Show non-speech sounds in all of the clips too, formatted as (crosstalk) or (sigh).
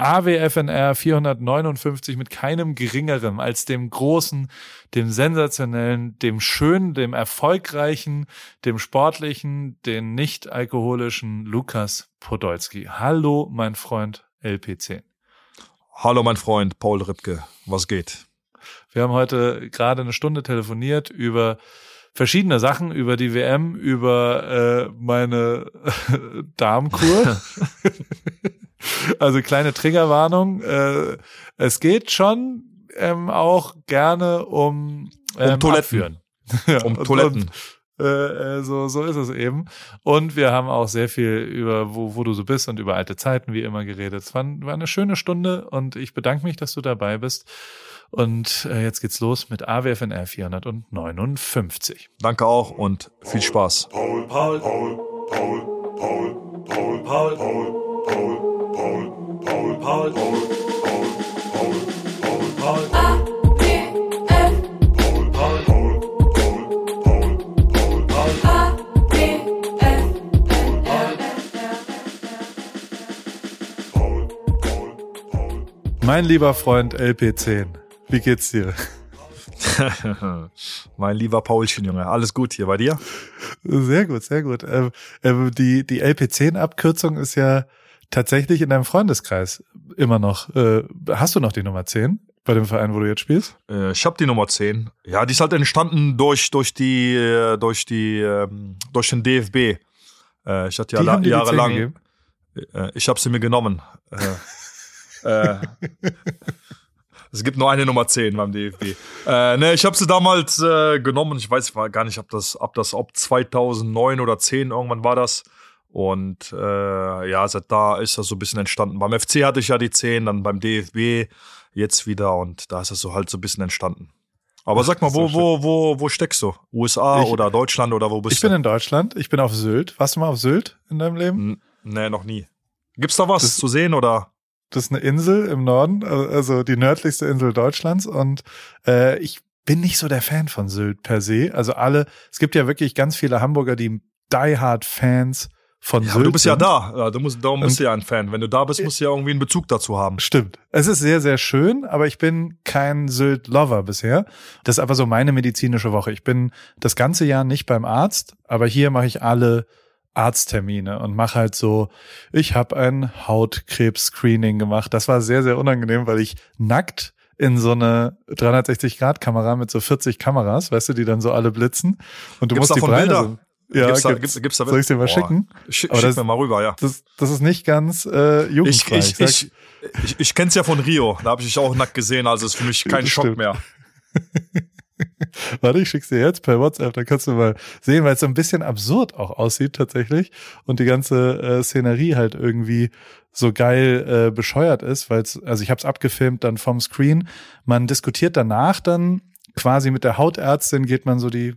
AWFNR 459 mit keinem geringeren als dem großen, dem sensationellen, dem schönen, dem erfolgreichen, dem sportlichen, den nicht alkoholischen Lukas Podolski. Hallo, mein Freund LP10. Hallo, mein Freund Paul Ripke. Was geht? Wir haben heute gerade eine Stunde telefoniert über verschiedene Sachen über die WM, über äh, meine (laughs) Darmkur. (laughs) Also kleine Triggerwarnung. Äh, es geht schon ähm, auch gerne um, ähm, um Toiletten. ja, um Toiletten. Und, äh, so, so ist es eben. Und wir haben auch sehr viel über, wo, wo du so bist und über alte Zeiten wie immer geredet. Es war, war eine schöne Stunde und ich bedanke mich, dass du dabei bist. Und äh, jetzt geht's los mit AWFNR 459. Danke auch und viel Spaß. Paul, Paul, Paul, Paul, Paul, Paul, Paul, Paul, Paul. Paul, Paul, Paul, Paul, Paul, Paul, Paul, Paul. Paul. Mein lieber Freund LP10, wie geht's dir? (laughs) mein lieber Paulchen, Junge. Alles gut hier bei dir? Sehr gut, sehr gut. Ähm, ähm, die, die LP10-Abkürzung ist ja tatsächlich in deinem Freundeskreis immer noch. Äh, hast du noch die Nummer 10 bei dem Verein, wo du jetzt spielst? Äh, ich habe die Nummer 10. Ja, die ist halt entstanden durch, durch die, äh, durch die, ähm, durch den DFB. Äh, ich hatte ja la- jahrelang. Äh, ich habe sie mir genommen. Äh, (laughs) es gibt nur eine Nummer 10 beim DFB. Äh, ne, ich habe sie damals genommen. Ich weiß gar nicht, ob das, ob das, ob 2009 oder 10 irgendwann war das. Und äh, ja, seit da ist das so ein bisschen entstanden. Beim FC hatte ich ja die 10, dann beim DFB jetzt wieder und da ist das so halt so ein bisschen entstanden. Aber Ach, sag mal, wo, so wo, wo, wo steckst du? USA ich, oder Deutschland oder wo bist ich du? Ich bin in Deutschland, ich bin auf Sylt. Warst du mal auf Sylt in deinem Leben? N nee, noch nie. Gibt's da was das, zu sehen oder? Das ist eine Insel im Norden, also die nördlichste Insel Deutschlands und äh, ich bin nicht so der Fan von Sylt per se. Also alle, es gibt ja wirklich ganz viele Hamburger, die Die Hard Fans von ja, du bist ja da. Du musst, darum bist du ja ein Fan. Wenn du da bist, musst du ja irgendwie einen Bezug dazu haben. Stimmt. Es ist sehr, sehr schön, aber ich bin kein Sylt-Lover bisher. Das ist aber so meine medizinische Woche. Ich bin das ganze Jahr nicht beim Arzt, aber hier mache ich alle Arzttermine und mache halt so, ich habe ein Hautkrebs-Screening gemacht. Das war sehr, sehr unangenehm, weil ich nackt in so eine 360-Grad-Kamera mit so 40 Kameras, weißt du, die dann so alle blitzen. Und du Gibt's musst die Breite? Ja, gibt's, da, gibt's, gibt's, da Soll ich dir mal Boah. schicken? Schick, schick das, mir mal rüber, ja. Das, das ist nicht ganz äh, jugendfrei. Ich, ich, ich, ich, ich kenn's ja von Rio. Da habe ich dich auch nackt gesehen, also ist für mich kein Schock stimmt. mehr. (laughs) Warte, ich schick's dir jetzt per WhatsApp, dann kannst du mal sehen, weil es so ein bisschen absurd auch aussieht tatsächlich und die ganze äh, Szenerie halt irgendwie so geil äh, bescheuert ist, weil es, also ich habe es abgefilmt dann vom Screen. Man diskutiert danach dann quasi mit der Hautärztin geht man so die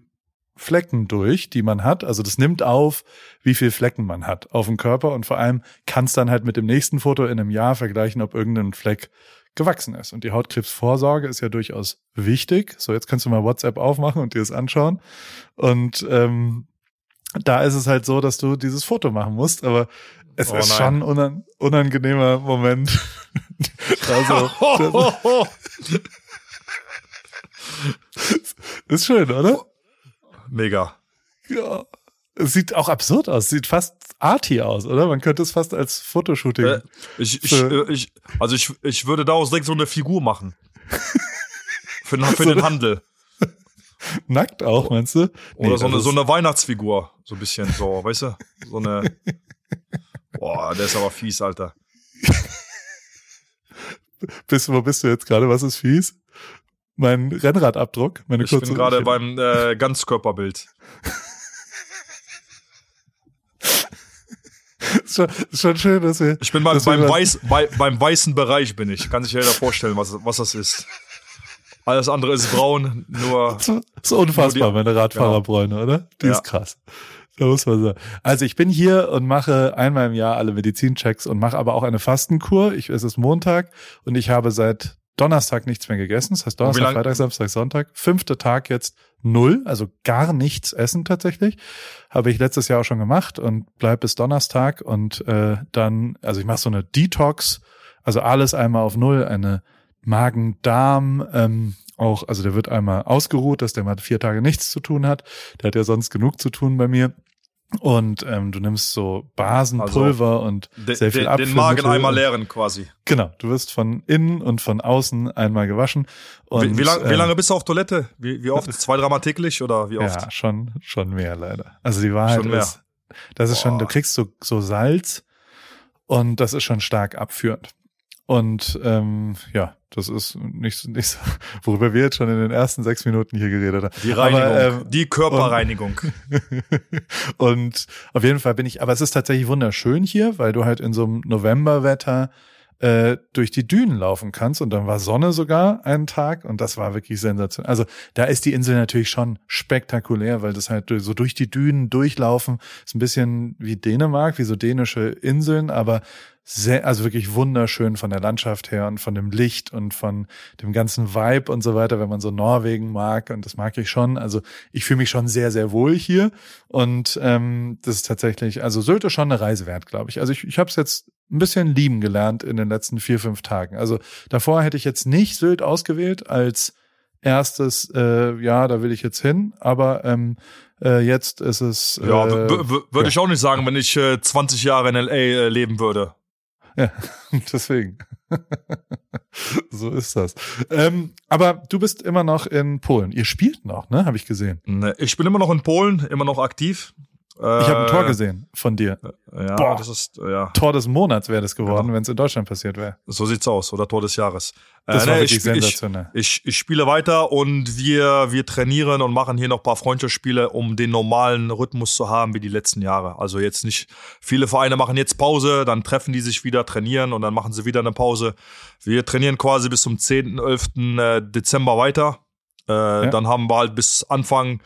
Flecken durch, die man hat. Also das nimmt auf, wie viel Flecken man hat auf dem Körper und vor allem kann es dann halt mit dem nächsten Foto in einem Jahr vergleichen, ob irgendein Fleck gewachsen ist. Und die Hautkrebsvorsorge ist ja durchaus wichtig. So, jetzt kannst du mal WhatsApp aufmachen und dir das anschauen. Und ähm, da ist es halt so, dass du dieses Foto machen musst, aber es Oh ist nein. schon ein unan unangenehmer Moment. (laughs) also, (laughs) das (laughs) ist schön, oder? Mega. Ja. Es sieht auch absurd aus. Sieht fast arty aus, oder? Man könnte es fast als Fotoshooting. Äh, ich, ich, äh, ich, also ich, ich würde daraus direkt so eine Figur machen. (laughs) Für, den- für So den Handel. Nackt auch, meinst du? Oder Nee, so, eine, das so eine Weihnachtsfigur. So ein bisschen so, weißt du? So eine. (laughs) Boah, der ist aber fies, Alter. (laughs) Bist, wo bist du jetzt gerade? Was ist fies? Mein Rennradabdruck, meine Ich kurze. bin gerade beim äh, Ganzkörperbild. (laughs) ist, schon, ist schon schön, dass wir. Ich bin wir beim, Weiß, bei, beim weißen Bereich bin ich. Kann sich jeder vorstellen, was, was das ist. Alles andere ist braun, nur Das ist unfassbar, Nur die- meine Radfahrerbräune, oder? Die Ja. ist krass. Da muss man sagen. Also ich bin hier und mache einmal im Jahr alle Medizinchecks und mache aber auch eine Fastenkur. Ich, es ist Montag und ich habe seit Donnerstag nichts mehr gegessen. Das heißt Donnerstag, Freitag, Samstag, Sonntag. Fünfter Tag jetzt null, also gar nichts essen tatsächlich. Habe ich letztes Jahr auch schon gemacht und bleib bis Donnerstag und äh, dann, also ich mache so eine Detox Also alles einmal auf Null, eine Magen-Darm, ähm, auch, also der wird einmal ausgeruht, dass der mal vier Tage nichts zu tun hat. Der hat ja sonst genug zu tun bei mir. Und ähm, du nimmst so Basenpulver also, und sehr viel Apfelmittel. Den Magen einmal leeren quasi. Genau, du wirst von innen und von außen einmal gewaschen. Und, wie, wie, lang, äh, wie lange bist du auf Toilette? Wie, wie oft? (laughs) Zwei, dreimal täglich oder wie oft? Ja, schon, schon mehr leider. Also die Wahrheit ist, das ist Boah. schon, du kriegst so, so Salz und das ist schon stark abführend. Und ähm, ja, das ist nicht, nicht so, worüber wir jetzt schon in den ersten sechs Minuten hier geredet haben. Die Reinigung, aber, ähm, die Körperreinigung. Und, (laughs) und auf jeden Fall bin ich, aber es ist tatsächlich wunderschön hier, weil du halt in so einem Novemberwetter äh, durch die Dünen laufen kannst und dann war Sonne sogar einen Tag und das war wirklich sensationell. Also da ist die Insel natürlich schon spektakulär, weil das halt so durch die Dünen durchlaufen ist ein bisschen wie Dänemark, wie so dänische Inseln, aber sehr, also wirklich wunderschön von der Landschaft her und von dem Licht und von dem ganzen Vibe und so weiter, wenn man so Norwegen mag und das mag ich schon. Also ich fühle mich schon sehr, sehr wohl hier und ähm, das ist tatsächlich, also Sylt ist schon eine Reise wert, glaube ich. Also ich, ich habe es jetzt ein bisschen lieben gelernt in den letzten vier, fünf Tagen. Also davor hätte ich jetzt nicht Sylt ausgewählt als erstes, äh, ja, da will ich jetzt hin, aber ähm, äh, jetzt ist es. Äh, ja, würde ja. ich auch nicht sagen, wenn ich äh, 20 Jahre in LA äh, leben würde. Ja, (laughs) deswegen. (laughs) so ist das. Ähm, aber du bist immer noch in Polen. Ihr spielt noch, ne? Habe ich gesehen. Ne, ich bin immer noch in Polen, immer noch aktiv. Ich habe ein Tor äh, gesehen von dir. Äh, ja, Boah, das ist ja. Tor des Monats wäre das geworden, genau. wenn es in Deutschland passiert wäre. So sieht's aus oder Tor des Jahres. Das äh, war nee, wirklich ich, sensationell. Ich, ich, ich, spiele weiter und wir wir trainieren und machen hier noch ein paar Freundschaftsspiele, um den normalen Rhythmus zu haben wie die letzten Jahre. Also jetzt nicht viele Vereine machen jetzt Pause, dann treffen die sich wieder, trainieren und dann machen sie wieder eine Pause. Wir trainieren quasi bis zum 10., 11. Äh, Dezember weiter. Äh, ja. Dann haben wir halt bis Anfang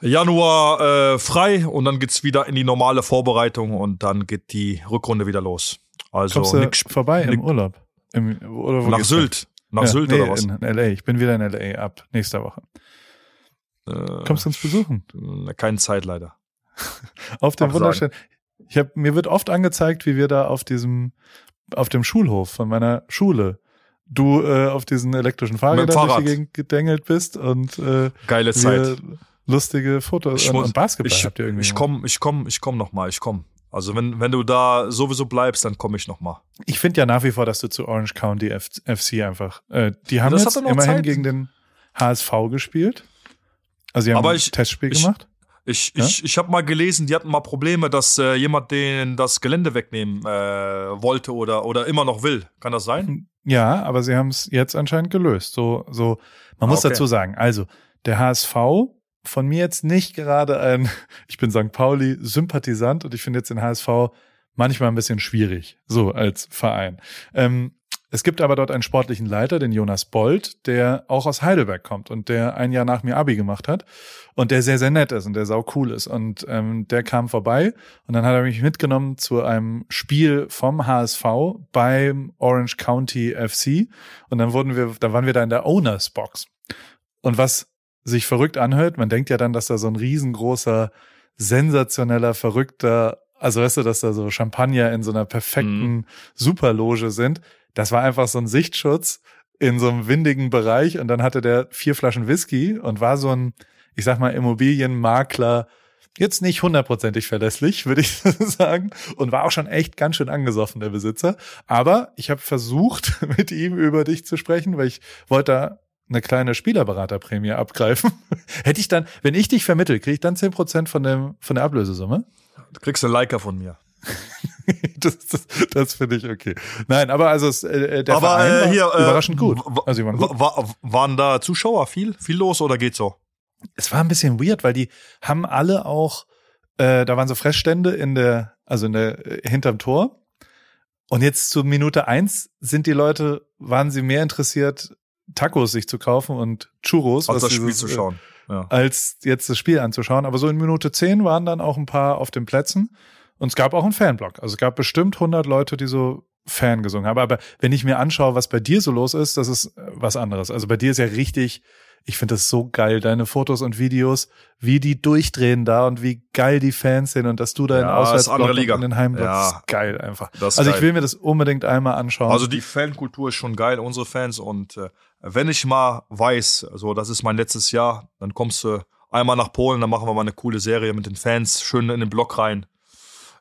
Januar äh, frei und dann geht's wieder in die normale Vorbereitung und dann geht die Rückrunde wieder los. Also Kommst du nix, vorbei nix, im Urlaub? Im, oder nach Sylt. Nach ja, Sylt nee, oder was? In LA. Ich bin wieder in LA ab nächster Woche. Äh, Kommst du uns besuchen? Keine Zeit leider. (laughs) auf dem wunderschönen. Ich hab, mir wird oft angezeigt, wie wir da auf diesem, auf dem Schulhof von meiner Schule du äh, auf diesen elektrischen Fahrrädern durch die Gegend gedengelt bist und äh, geile Zeit lustige Fotos ich muss, und Basketball ich, habt ihr irgendwie. Ich komme, ich komme, ich komme noch mal, ich komme. Also wenn, wenn du da sowieso bleibst, dann komme ich noch mal. Ich finde ja nach wie vor, dass du zu Orange County F FC einfach. Äh, die haben jetzt immerhin Zeit. gegen den HSV gespielt. Also sie haben Aber ein Testspiel ich, gemacht. Ich, ja? ich, ich habe mal gelesen, die hatten mal Probleme, dass äh, jemand denen das Gelände wegnehmen äh, wollte oder, oder immer noch will. Kann das sein? Ja, aber sie haben es jetzt anscheinend gelöst. So, so, man muss okay. dazu sagen, also der HSV von mir jetzt nicht gerade ein, (laughs) ich bin St. Pauli Sympathisant und ich finde jetzt den HSV manchmal ein bisschen schwierig, so als Verein. Ähm, es gibt aber dort einen sportlichen Leiter, den Jonas Bold, der auch aus Heidelberg kommt und der ein Jahr nach mir Abi gemacht hat und der sehr, sehr nett ist und der sau cool ist. Und ähm, der kam vorbei und dann hat er mich mitgenommen zu einem Spiel vom HSV beim Orange County FC und dann wurden wir, da waren wir da in der Owners Box. Und was sich verrückt anhört. Man denkt ja dann, dass da so ein riesengroßer, sensationeller, verrückter, also weißt du, dass da so Champagner in so einer perfekten mhm. Superloge sind. Das war einfach so ein Sichtschutz in so einem windigen Bereich und dann hatte der vier Flaschen Whisky und war so ein, ich sag mal, Immobilienmakler, jetzt nicht hundertprozentig verlässlich, (laughs) würde ich (laughs) sagen, und war auch schon echt ganz schön angesoffen, der Besitzer. Aber ich habe versucht, (laughs) mit ihm über dich zu sprechen, weil ich wollte da eine kleine Spielerberaterprämie abgreifen. (laughs) Hätte ich dann, wenn ich dich vermittel, kriege ich dann zehn Prozent von, dem, von der Ablösesumme? Du kriegst einen Liker von mir. (laughs) das das, das finde ich okay. Nein, aber also es, äh, der aber, Verein äh, hier, war äh, überraschend gut. Also waren, gut. War, waren da Zuschauer viel, viel los oder geht's so? Es war ein bisschen weird, weil die haben alle auch, äh, da waren so Fressstände in der, also in der äh, hinterm Tor. Und jetzt zur Minute eins sind die Leute, waren sie mehr interessiert, Tacos sich zu kaufen und Churros. Als das Spiel zu äh, schauen. Ja. Als jetzt das Spiel anzuschauen. Aber so in Minute zehn waren dann auch ein paar auf den Plätzen. Und es gab auch einen Fanblock. Also es gab bestimmt 100 Leute, die so Fan gesungen haben. Aber wenn ich mir anschaue, was bei dir so los ist, das ist äh, was anderes. Also bei dir ist ja richtig ich finde das so geil, deine Fotos und Videos, wie die durchdrehen da und wie geil die Fans sind und dass du da in Ja, Auswärtsblock und in den Heimblock, Ja. ist geil einfach. Also ich geil. will mir das unbedingt einmal anschauen. Also die Fankultur ist schon geil, unsere Fans. Und äh, wenn ich mal weiß, so das ist mein letztes Jahr, dann kommst du einmal nach Polen, dann machen wir mal eine coole Serie mit den Fans, schön in den Block rein.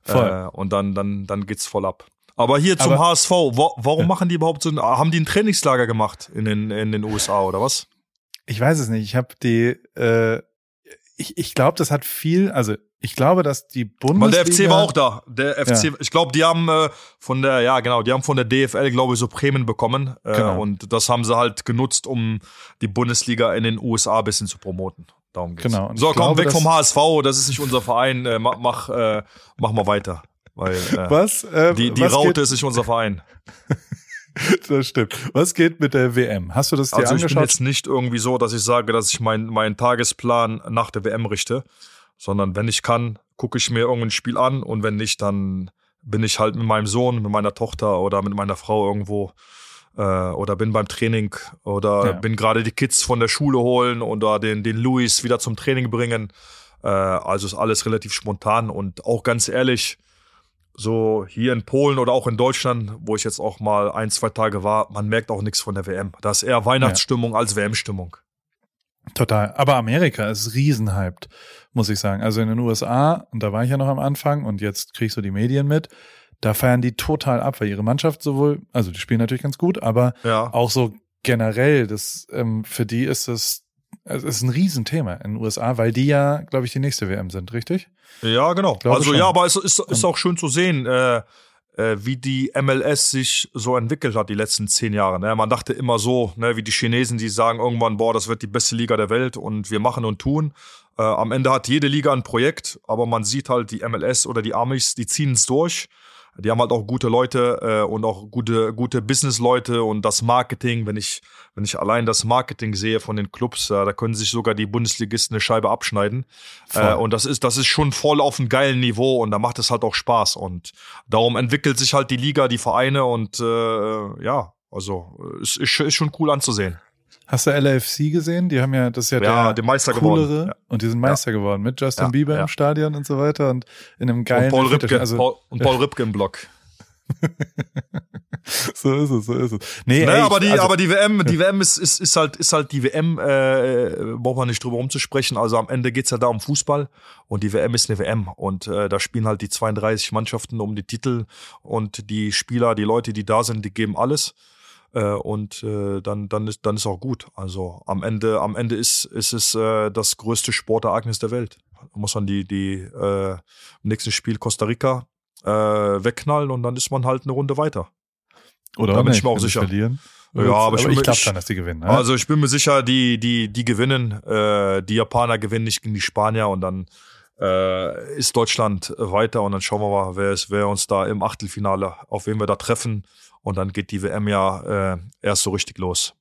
Voll. Äh, und dann, dann, dann geht's voll ab. Aber hier zum Aber- HSV, wa warum Ja. machen die überhaupt so ein, haben die ein Trainingslager gemacht in den, in den USA oder was? Ich weiß es nicht. Ich habe die, äh, ich, ich glaube, das hat viel, also ich glaube, dass die Weil Bundesliga. der FC war auch da. Der FC, ich glaube, die haben äh, von der, ja genau, die haben von der DFL, glaube ich, so Prämien bekommen. Äh, Genau. Und das haben sie halt genutzt, um die Bundesliga in den USA ein bisschen zu promoten. Darum geht's. Genau, und So, komm, glaube, weg vom HSV, das ist nicht unser Verein. Äh, mach, mach, äh, mach mal weiter. Weil äh, Was? Äh, die, die was Raute ist nicht unser Verein. (laughs) (laughs) Das stimmt. Was geht mit der WM? Hast du das dir Also ich bin angeschaut? jetzt nicht irgendwie so, dass ich sage, dass ich meinen meinen Tagesplan nach der WM richte, sondern wenn ich kann, gucke ich mir irgendein Spiel an und wenn nicht, dann bin ich halt mit meinem Sohn, mit meiner Tochter oder mit meiner Frau irgendwo äh, oder bin beim Training oder Ja. bin gerade die Kids von der Schule holen oder den, den Luis wieder zum Training bringen. Äh, also ist alles relativ spontan und auch ganz ehrlich, so hier in Polen oder auch in Deutschland, wo ich jetzt auch mal ein, zwei Tage war, man merkt auch nichts von der WM. Da ist eher Weihnachtsstimmung als WM-Stimmung. Total. Aber Amerika ist riesenhyped, muss ich sagen. Also in den USA, und da war ich ja noch am Anfang und jetzt kriegst du die Medien mit, da feiern die total ab, weil ihre Mannschaft sowohl, also die spielen natürlich ganz gut, aber Ja. auch so generell, das ähm, für die ist das, es ist ein Riesenthema in den USA, weil die ja, glaube ich, die nächste WM sind, richtig? Ja, genau. glaube Also schon. ja, aber es ist, ist auch schön zu sehen, äh, äh, wie die MLS sich so entwickelt hat die letzten zehn Jahre. Ne? Man dachte immer so, ne, wie die Chinesen, die sagen irgendwann, boah, das wird die beste Liga der Welt und wir machen und tun. Äh, am Ende hat jede Liga ein Projekt, aber man sieht halt die MLS oder die Amis, die ziehen es durch. Die haben halt auch gute Leute äh, und auch gute, gute Business-Leute und das Marketing, wenn ich, wenn ich allein das Marketing sehe von den Clubs, äh, da können sich sogar die Bundesligisten eine Scheibe abschneiden. Äh, und das ist, das ist schon voll auf einem geilen Niveau und da macht es halt auch Spaß. Und darum entwickelt sich halt die Liga, die Vereine und äh, ja, also äh, es ist, ist schon cool anzusehen. Hast du LAFC gesehen? Die haben ja, das ist ja, Ja, der den Meister coolere geworden. Ja. und die sind Meister geworden mit Justin Ja, Bieber ja. im Stadion und so weiter und in einem geilen Und Paul. Ripke, Also, Paul, und Paul Ripke im Block. (laughs) so ist es, so ist es. Nee, Ne, ey, aber die, also, aber die WM, die WM ist, ist, ist halt, ist halt die WM, äh, braucht man nicht drüber rumzusprechen. Also am Ende geht's ja da um Fußball und die WM ist eine WM und äh, da spielen halt die 32 Mannschaften um die Titel und die Spieler, die Leute, die da sind, die geben alles. Äh, und äh, dann, dann ist, dann ist auch gut. Also am Ende, am Ende ist, ist es äh, das größte Sportereignis der Welt. Da muss man die, die äh, im nächsten Spiel Costa Rica äh, wegknallen und dann ist man halt eine Runde weiter. oder da bin nicht, ich mir auch sicher. Verlieren. Ja, aber ich ich, mir- glaube ich- schon, dass die gewinnen. Ne? Also ich bin mir sicher, die, die, die gewinnen. Äh, die Japaner gewinnen nicht gegen die Spanier und dann äh, ist Deutschland weiter und dann schauen wir mal, wer, ist, wer uns da im Achtelfinale, auf wen wir da treffen. Und dann geht die WM ja äh, erst so richtig los.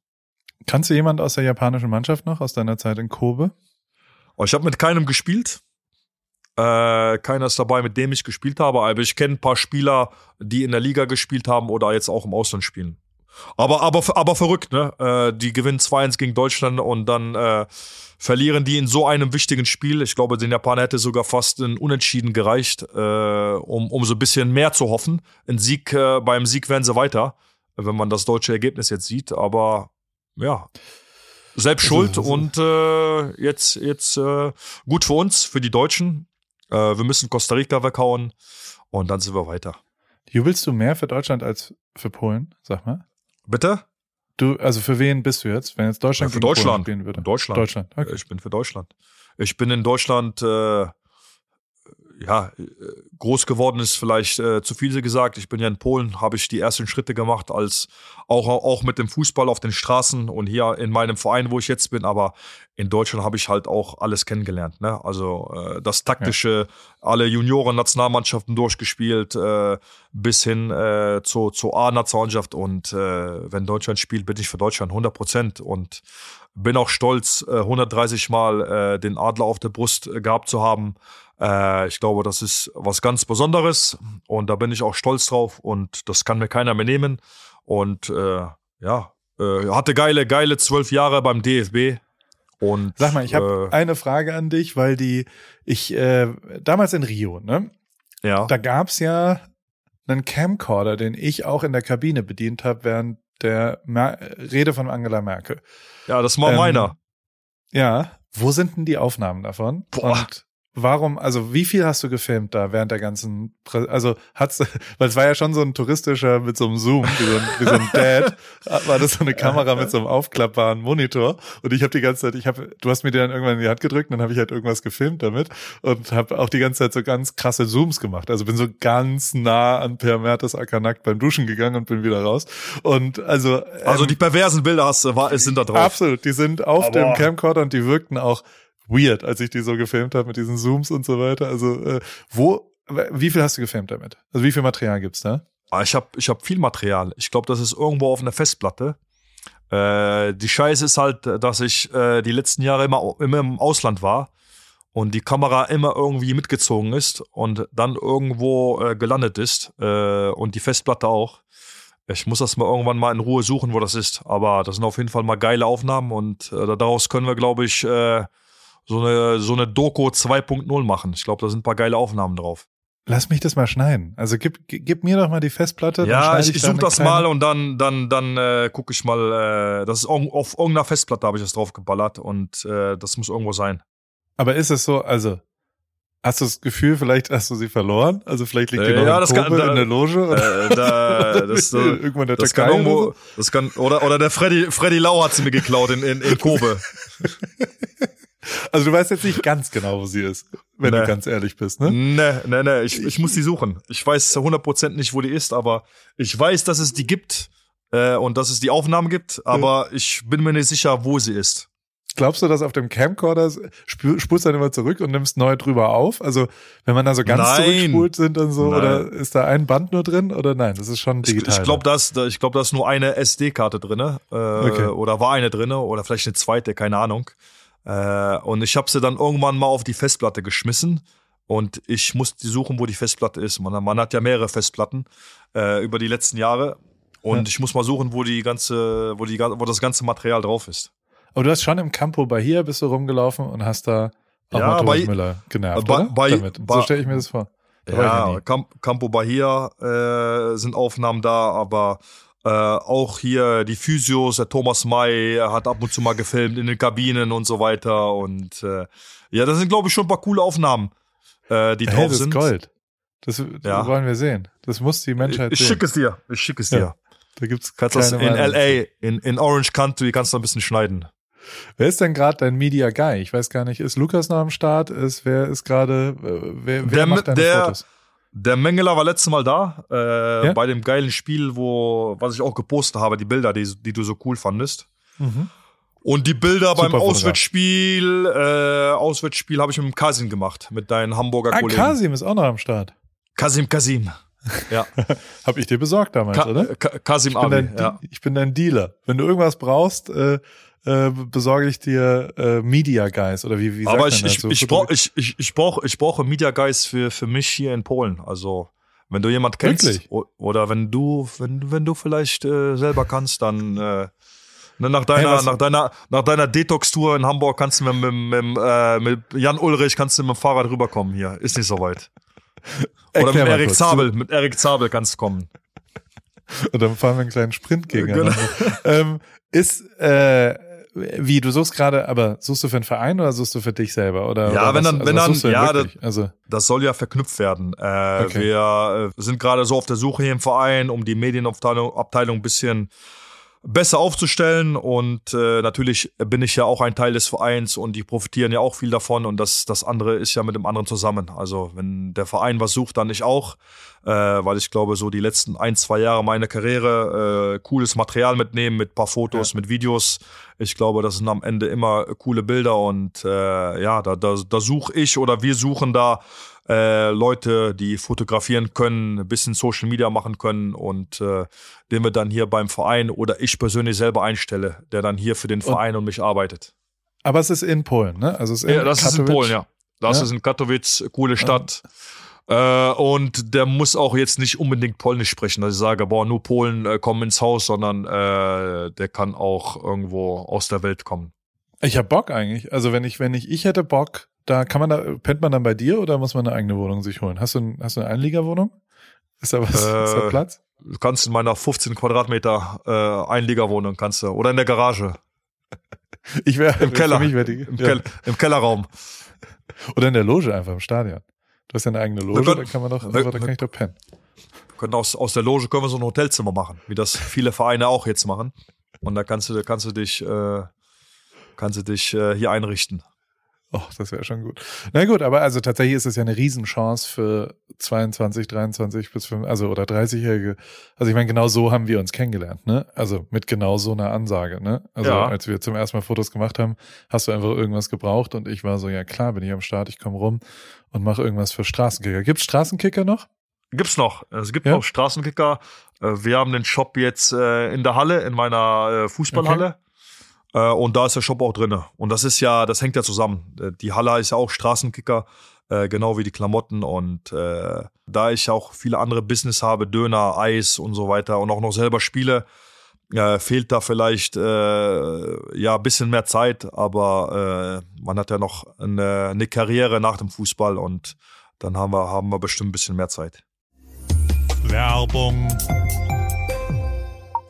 Kannst du jemand aus der japanischen Mannschaft noch, aus deiner Zeit in Kobe? Und ich habe mit keinem gespielt. Äh, keiner ist dabei, mit dem ich gespielt habe. Aber ich kenne ein paar Spieler, die in der Liga gespielt haben oder jetzt auch im Ausland spielen. Aber, aber, aber verrückt, ne? Äh, die gewinnen 2-1 gegen Deutschland und dann äh, verlieren die in so einem wichtigen Spiel. Ich glaube, den Japaner hätte sogar fast ein Unentschieden gereicht, äh, um, um so ein bisschen mehr zu hoffen. Ein Sieg, äh, beim Sieg wären sie weiter, wenn man das deutsche Ergebnis jetzt sieht. Aber ja, selbst Also, schuld also- und äh, jetzt, jetzt äh, gut für uns, für die Deutschen. Äh, wir müssen Costa Rica weghauen und dann sind wir weiter. Jubelst du mehr für Deutschland als für Polen? Sag mal. Bitte? Du, also für wen bist du jetzt, wenn jetzt Deutschland Ja, für gegen Polen Deutschland. spielen würde? Deutschland. Deutschland. Okay. Ich bin für Deutschland. Ich bin in Deutschland, äh, ja, äh, groß geworden ist vielleicht äh, zu viel gesagt. Ich bin ja in Polen, habe ich die ersten Schritte gemacht, als auch, auch mit dem Fußball auf den Straßen und hier in meinem Verein, wo ich jetzt bin. Aber in Deutschland habe ich halt auch alles kennengelernt. Ne? Also äh, das taktische, alle Junioren-Nationalmannschaften durchgespielt, äh, bis hin äh, zur, zur A-Nationalmannschaft. Und äh, wenn Deutschland spielt, bin ich für Deutschland 100 Prozent. Und bin auch stolz, äh, 130 Mal äh, den Adler auf der Brust gehabt zu haben. Äh, ich glaube, das ist was ganz Besonderes und da bin ich auch stolz drauf und das kann mir keiner mehr nehmen. Und äh, ja, äh, hatte geile, geile zwölf Jahre beim DFB Und Sag mal, ich habe äh, eine Frage an dich, weil die ich äh, damals in Rio, ne? ja. Da gab's ja einen Camcorder, den ich auch in der Kabine bedient habe während der Mer Rede von Angela Merkel. ja, das war ähm, meiner. Ja, wo sind denn die Aufnahmen davon? Boah. Und warum, also wie viel hast du gefilmt da während der ganzen, Prä also hat's, (laughs) weil es war ja schon so ein touristischer mit so einem Zoom, wie so ein, wie so ein (laughs) Dad, war das so eine Kamera mit so einem aufklappbaren Monitor. Und ich habe die ganze Zeit, ich habe, du hast mir die dann irgendwann in die Hand gedrückt, und dann habe ich halt irgendwas gefilmt damit und habe auch die ganze Zeit so ganz krasse Zooms gemacht, also bin so ganz nah an Per Mertesacker nackt beim Duschen gegangen und bin wieder raus. Und also Also ähm, die perversen Bilder hast, war, sind da drauf. Absolut, die sind auf Aber- dem Camcorder und die wirkten auch weird, als ich die so gefilmt habe mit diesen Zooms und so weiter. Also äh, wo, wie viel hast du gefilmt damit? Also wie viel Material gibt's da? Ah, Ich habe ich hab viel Material. Ich glaube, das ist irgendwo auf einer Festplatte. Äh, die Scheiße ist halt, dass ich äh, die letzten Jahre immer, immer im Ausland war und die Kamera immer irgendwie mitgezogen ist und dann irgendwo äh, gelandet ist äh, und die Festplatte auch. Ich muss das mal irgendwann mal in Ruhe suchen, wo das ist. Aber das sind auf jeden Fall mal geile Aufnahmen und äh, daraus können wir, glaube ich, äh, so eine, so eine Doku 2.0 machen. Ich glaube, da sind ein paar geile Aufnahmen drauf. Lass mich das mal schneiden. Also gib, gib mir doch mal die Festplatte. Ja, ich, ich suche das kleine- mal und dann, dann, dann äh, gucke ich mal. Äh, das ist auf irgendeiner Festplatte habe ich das drauf geballert und äh, das muss irgendwo sein. Aber ist es so, also hast du das Gefühl, vielleicht hast du sie verloren? Also vielleicht liegt die Äh, noch ja, in das kann- da- in der Loge? Oder Äh, da, (laughs) das, äh, irgendwo in der das Türkei kann oder irgendwo, so? das kann oder oder der Freddy Freddy Lau hat sie mir geklaut in in, in Kobe. (laughs) Also du weißt jetzt nicht ganz genau, wo sie ist, wenn du Nee. ganz ehrlich bist, ne? ne, ne, ne, ich, ich muss die suchen. Ich weiß 100% nicht, wo die ist, aber ich weiß, dass es die gibt äh, und dass es die Aufnahmen gibt, aber ich bin mir nicht sicher, wo sie ist. Glaubst du, dass auf dem Camcorder spu- spulst du dann immer zurück und nimmst neu drüber auf? Also wenn man da so ganz Nein. zurückspult sind und so, Nein. oder ist da ein Band nur drin oder nein? Das ist schon Ich, digital. ich glaube, das, ich glaube, da ist nur eine SD-Karte drinne äh, Okay. oder war eine drinne oder vielleicht eine zweite, keine Ahnung. Äh, und ich habe sie dann irgendwann mal auf die Festplatte geschmissen und ich musste suchen, wo die Festplatte ist. Man, man hat ja mehrere Festplatten äh, über die letzten Jahre und Ja. ich muss mal suchen, wo die ganze, wo die, wo das ganze Material drauf ist. Aber du hast schon im Campo Bahia bist du rumgelaufen und hast da auch Ja, mal Thomas bei- Müller genervt, bei- bei- Damit. so stelle ich mir das vor. Da ja Ja, Campo Bahia äh, sind Aufnahmen da, aber äh, auch hier die Physios, der Thomas May hat ab und zu mal gefilmt in den Kabinen und so weiter. Und äh, ja, das sind, glaube ich, schon ein paar coole Aufnahmen, äh, die Hey, drauf das ist sind. Gold. Das, Ja. das wollen wir sehen. Das muss die Menschheit Ich sehen. schicke es dir. Ich schicke es Ja. dir. Da gibt's Kannst das in Meinung. LA, in, in Orange Country, kannst du ein bisschen schneiden. Wer ist denn gerade dein Media Guy? Ich weiß gar nicht. Ist Lukas noch am Start? Ist wer ist gerade? äh, Wer, wer Der- macht deine der- Fotos? Der Mengeler war letztes Mal da, äh, Ja? bei dem geilen Spiel, wo, was ich auch gepostet habe, die Bilder, die, die du so cool fandest. Mhm. Und die Bilder beim Super Fotograf. Auswärtsspiel, äh, Auswärtsspiel habe ich mit dem Kasim gemacht, mit deinen Hamburger Ah, Kollegen. Kasim ist auch noch am Start. Kasim Kasim. Ja, (laughs) Hab ich dir besorgt damals, Ka oder? Ka Kasim Ich bin, Abi. dein, Ja. ich bin dein Dealer. Wenn du irgendwas brauchst, äh, äh, besorge ich dir äh, Media Guys oder wie, wie sagt Aber man ich, das? ich, So ich, Foto- brauch, ich, ich, ich brauche ich brauche Media Guys für, für mich hier in Polen. Also, wenn du jemand kennst Wirklich? oder wenn du, wenn, wenn du vielleicht äh, selber kannst, dann äh, ne, nach deiner, was- nach deiner, nach deiner Detox-Tour in Hamburg kannst du mit, mit, mit, äh, mit Jan Ulrich kannst du mit dem Fahrrad rüberkommen hier. Ist nicht so weit. (laughs) Oder mit Erik. Zabel, mit Erik Zabel kannst du kommen. Und dann fahren wir einen kleinen Sprint gegeneinander. Genau. ähm, ist, äh, wie, du suchst gerade, aber suchst du für einen Verein oder suchst du für dich selber? Oder, Ja, oder wenn was? dann- also wenn dann- ja, wirklich? also, Das soll ja verknüpft werden. Äh, Okay. Wir äh, sind gerade so auf der Suche hier im Verein, um die Medienabteilung Abteilung ein bisschen besser aufzustellen. Und äh, natürlich bin ich ja auch ein Teil des Vereins und die profitieren ja auch viel davon. Und das, das andere ist ja mit dem anderen zusammen. Also wenn der Verein was sucht, dann ich auch. Äh, weil ich glaube, so die letzten ein, zwei Jahre meiner Karriere äh, cooles Material mitnehmen mit paar Fotos, mit Videos. Ich glaube, das sind am Ende immer coole Bilder und äh, ja, da, da, da suche ich oder wir suchen da äh, Leute, die fotografieren können, ein bisschen Social Media machen können und äh, den wir dann hier beim Verein oder ich persönlich selber einstelle, der dann hier für den Verein und, mich arbeitet. aber es ist in Polen, ne? Also es ist in Ja, das ist in Katowice. Polen, ja. Das Ja. ist in Katowice, coole Stadt. Äh, und der muss auch jetzt nicht unbedingt Polnisch sprechen, dass ich sage, boah, nur Polen äh, kommen ins Haus, sondern äh, der kann auch irgendwo aus der Welt kommen. Ich hab Bock eigentlich. Also wenn ich, wenn ich, ich hätte Bock, da kann man da, pennt man dann bei dir oder muss man eine eigene Wohnung sich holen? Hast du, ein, hast du eine Einliegerwohnung? Ist da was, äh, ist da Platz? Du kannst in meiner 15 Quadratmeter äh, Einliegerwohnung kannst du oder in der Garage. Ich wäre im Keller, die, im, ja. Kel im Kellerraum oder in der Loge einfach im Stadion. Du hast ja eine eigene Loge, da kann man doch, da kann ich doch pennen. können aus, aus der Loge können wir so ein Hotelzimmer machen, wie das viele Vereine auch jetzt machen. Und da kannst du, da kannst du dich, äh, kannst du dich äh, hier einrichten. Oh, das wäre schon gut. Na gut, aber also tatsächlich ist es ja eine Riesenchance für 22, 23 bis 5, also oder 30-Jährige. Also ich meine, genau so haben wir uns kennengelernt, ne? Also mit genau so einer Ansage, ne? Also ja. als wir zum ersten Mal Fotos gemacht haben, hast du einfach irgendwas gebraucht und ich war so, ja klar, bin ich am Start, ich komme rum und mache irgendwas für Straßenkicker. Gibt's Straßenkicker noch? Gibt's noch. Es gibt ja? noch Straßenkicker. Äh, wir haben den Shop jetzt äh, in der Halle, in meiner äh, Fußballhalle. Okay. Äh, und da ist der Shop auch drinne. Und das ist ja, das hängt ja zusammen. Äh, die Halle ist ja auch Straßenkicker, äh, genau wie die Klamotten. Und äh, da ich auch viele andere Business habe, Döner, Eis und so weiter und auch noch selber spiele, äh, fehlt da vielleicht äh, ja ein bisschen mehr Zeit, aber man hat ja noch eine, eine Karriere nach dem Fußball und dann haben wir, haben wir bestimmt ein bisschen mehr Zeit. Werbung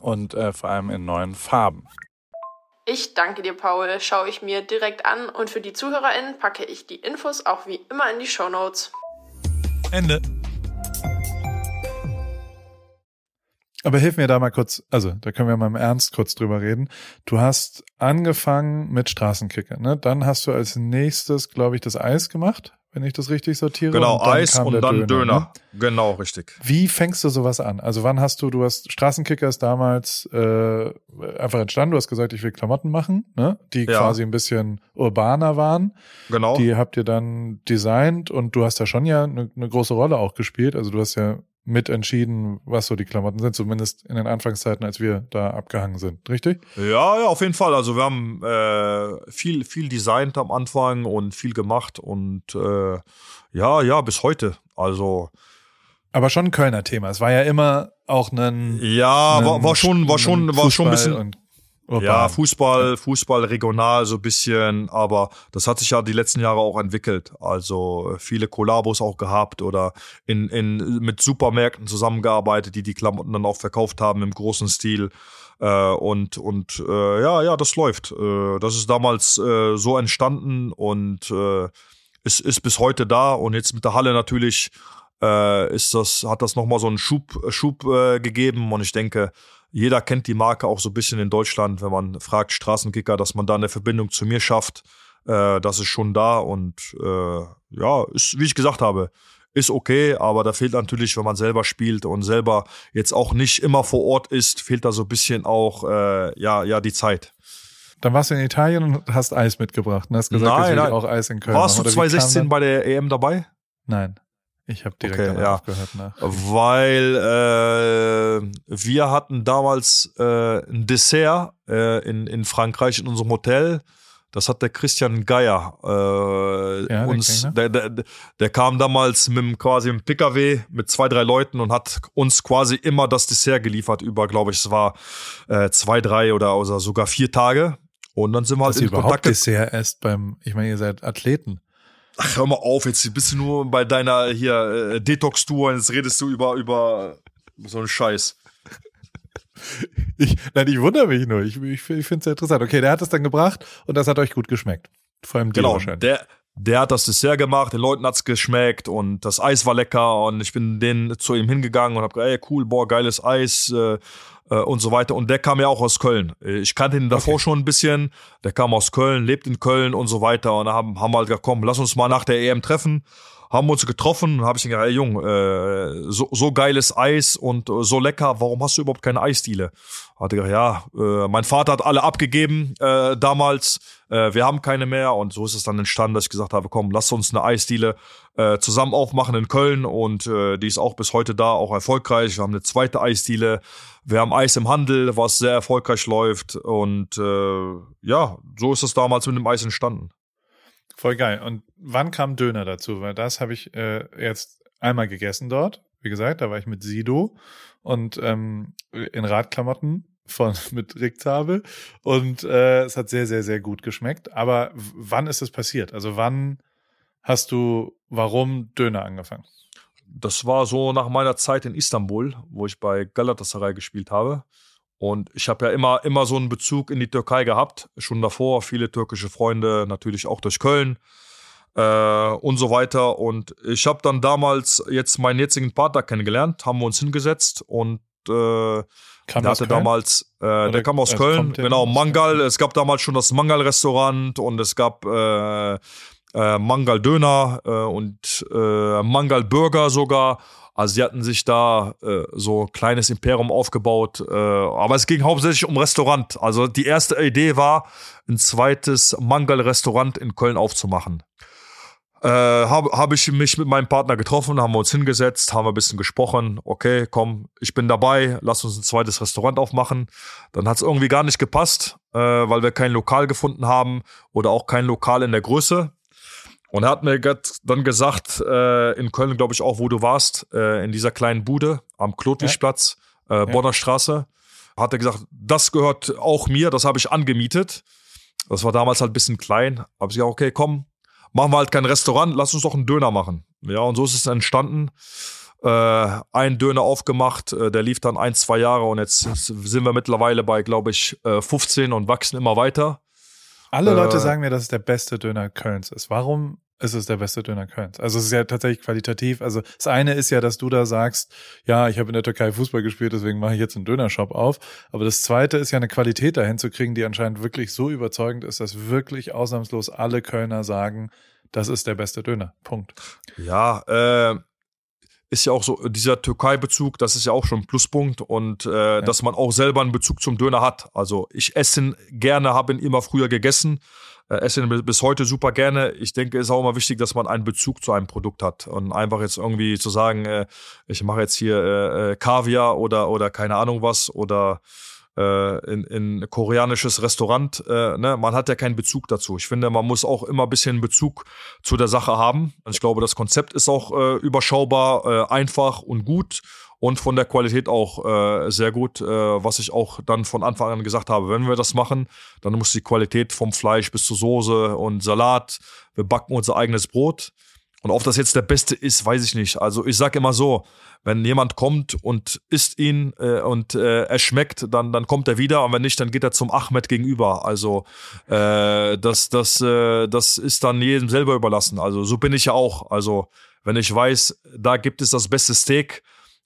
und äh, vor allem in neuen Farben. Ich danke dir, Paul. Schaue ich mir direkt an und für die ZuhörerInnen packe ich die Infos auch wie immer in die Show Notes. Ende. Aber hilf mir da mal kurz, also da können wir mal im Ernst kurz drüber reden. Du hast angefangen mit Straßenkicker, ne? Dann hast du als nächstes, glaube ich, das Eis gemacht wenn ich das richtig sortiere. Genau, und Eis und dann Döner. Döner. Ne? Genau, richtig. Wie fängst du sowas an? Also wann hast du, du hast Straßenkicker ist damals äh, einfach entstanden, du hast gesagt, ich will Klamotten machen, ne? die ja. quasi ein bisschen urbaner waren. Genau. Die habt ihr dann designt und du hast da schon ja eine, eine große Rolle auch gespielt. Also du hast ja mitentschieden, was so die Klamotten sind, zumindest in den Anfangszeiten, als wir da abgehangen sind, richtig? Ja, ja, auf jeden Fall. Also wir haben äh, viel, viel designt am Anfang und viel gemacht und äh, ja, ja, bis heute. Also aber schon ein Kölner Thema. Es war ja immer auch ein ja, war, war schon, war schon, war schon ein bisschen Urban. Ja, Fußball, Fußball regional so bisschen, aber das hat sich ja die letzten Jahre auch entwickelt. Also äh, viele Kollabos auch gehabt oder in, in, mit Supermärkten zusammengearbeitet, die die Klamotten dann auch verkauft haben im großen Stil. Äh, und und äh, ja, ja, das läuft. Äh, das ist damals äh, so entstanden und äh, ist, ist bis heute da. Und jetzt mit der Halle natürlich ist das, hat das nochmal so einen Schub, Schub gegeben. Und ich denke, jeder kennt die Marke auch so ein bisschen in Deutschland, wenn man fragt Straßenkicker, dass man da eine Verbindung zu mir schafft. Äh, das ist schon da und äh, ja, ist, wie ich gesagt habe, ist okay, aber da fehlt natürlich, wenn man selber spielt und selber jetzt auch nicht immer vor Ort ist, fehlt da so ein bisschen auch äh, ja ja die Zeit. Dann warst du in Italien und hast Eis mitgebracht und hast gesagt, nein, nein. auch Eis in Köln. Warst du 2016 bei der EM dabei? Nein. Ich habe direkt okay, ja. aufgehört. Nach. Weil äh, wir hatten damals äh, ein Dessert äh, in, in Frankreich in unserem Hotel. Das hat der Christian Geier äh, ja, uns, der, der, der, kam damals mit dem, quasi im PKW mit zwei, drei Leuten und hat uns quasi immer das Dessert geliefert über, glaube ich, es war äh, zwei, drei oder, oder sogar vier Tage. Und dann sind wir halt Dass in ihr Kontakt. Dessert erst beim, ich meine, ihr seid Athleten. Ach, hör mal auf, jetzt bist du nur bei deiner hier äh, Detox-Tour und jetzt redest du über, über so einen Scheiß. Ich, nein, ich wundere mich nur. Ich, ich, ich finde es sehr interessant. Okay, der hat es dann gebracht und das hat euch gut geschmeckt. Vor allem dir genau, wahrscheinlich. Der, der hat das Dessert gemacht, den Leuten hat's geschmeckt und das Eis war lecker und ich bin denen zu ihm hingegangen und hab gesagt, ey, cool, boah, geiles Eis. Äh, äh, und so weiter. Und der kam ja auch aus Köln. Ich kannte ihn davor okay. schon ein bisschen. Der kam aus Köln, lebt in Köln und so weiter. Und da haben, haben wir halt gesagt, komm, lass uns mal nach der EM treffen haben uns getroffen und habe ich gesagt, hey Jung, äh, so, so geiles Eis und äh, so lecker, warum hast du überhaupt keine Eisdiele? Hat er gesagt, ja, äh, mein Vater hat alle abgegeben äh, damals, äh, wir haben keine mehr und so ist es dann entstanden, dass ich gesagt habe, komm, lass uns eine Eisdiele äh, zusammen aufmachen in Köln und äh, die ist auch bis heute da, auch erfolgreich. Wir haben eine zweite Eisdiele, wir haben Eis im Handel, was sehr erfolgreich läuft und äh, ja, so ist es damals mit dem Eis entstanden. Voll geil. Und wann kam Döner dazu? Weil das habe ich äh, jetzt einmal gegessen dort. Wie gesagt, da war ich mit Sido und ähm, in Radklamotten von (laughs) mit Rick Zabel und äh, es hat sehr sehr sehr gut geschmeckt. Aber wann ist es passiert? Also wann hast du warum Döner angefangen? Das war so nach meiner Zeit in Istanbul, wo ich bei Galatasaray gespielt habe. Und ich habe ja immer, immer so einen Bezug in die Türkei gehabt, schon davor, viele türkische Freunde, natürlich auch durch Köln äh, und so weiter. Und ich habe dann damals jetzt meinen jetzigen Partner kennengelernt, haben wir uns hingesetzt und äh, kam der hatte Köln? damals, äh, der kam aus Köln, genau, Mangal. Es gab damals schon das Mangal-Restaurant und es gab äh, äh, Mangal-Döner äh, und äh, Mangal-Burger sogar. Also sie hatten sich da äh, so ein kleines Imperium aufgebaut, äh, aber es ging hauptsächlich um Restaurant. Also die erste Idee war, ein zweites Mangal-Restaurant in Köln aufzumachen. Äh, habe hab ich mich mit meinem Partner getroffen, haben wir uns hingesetzt, haben wir ein bisschen gesprochen. Okay, komm, ich bin dabei, lass uns ein zweites Restaurant aufmachen. Dann hat es irgendwie gar nicht gepasst, äh, weil wir kein Lokal gefunden haben oder auch kein Lokal in der Größe. Und er hat mir dann gesagt, äh, in Köln, glaube ich auch, wo du warst, äh, in dieser kleinen Bude am Klotwigplatz, ja. äh, Bonner ja. Straße, hat er gesagt, das gehört auch mir, das habe ich angemietet. Das war damals halt ein bisschen klein. Habe ich gesagt, okay, komm, machen wir halt kein Restaurant, lass uns doch einen Döner machen. Ja, und so ist es entstanden. Äh, ein Döner aufgemacht, äh, der lief dann ein, zwei Jahre und jetzt sind wir mittlerweile bei, glaube ich, äh, 15 und wachsen immer weiter. Alle Leute äh, sagen mir, dass es der beste Döner Kölns ist. Warum ist es der beste Döner Kölns? Also es ist ja tatsächlich qualitativ. Also das eine ist ja, dass du da sagst, ja, ich habe in der Türkei Fußball gespielt, deswegen mache ich jetzt einen Dönershop auf. Aber das zweite ist ja eine Qualität dahin zu kriegen, die anscheinend wirklich so überzeugend ist, dass wirklich ausnahmslos alle Kölner sagen, das ist der beste Döner. Punkt. Ja, äh, ist ja auch so, dieser Türkei-Bezug, das ist ja auch schon ein Pluspunkt und äh, ja. dass man auch selber einen Bezug zum Döner hat. Also ich esse ihn gerne, habe ihn immer früher gegessen, äh, esse ihn bis heute super gerne. Ich denke, es ist auch immer wichtig, dass man einen Bezug zu einem Produkt hat und einfach jetzt irgendwie zu sagen, äh, ich mache jetzt hier äh, äh Kaviar oder, oder keine Ahnung was oder äh, in, in koreanisches Restaurant, äh, ne? man hat ja keinen Bezug dazu. Ich finde, man muss auch immer ein bisschen Bezug zu der Sache haben. Ich glaube, das Konzept ist auch äh, überschaubar, äh, einfach und gut. und von der Qualität auch äh, sehr gut, äh, was ich auch dann von Anfang an gesagt habe. Wenn wir das machen, dann muss die Qualität vom Fleisch bis zur Soße und Salat, wir backen unser eigenes Brot. Und ob das jetzt der beste ist, weiß ich nicht. Also ich sage immer so, wenn jemand kommt und isst ihn äh, und äh, er schmeckt, dann, dann kommt er wieder und wenn nicht, dann geht er zum Ahmed gegenüber. Also äh, das, das, äh, das ist dann jedem selber überlassen. Also so bin ich ja auch. Also wenn ich weiß, da gibt es das beste Steak,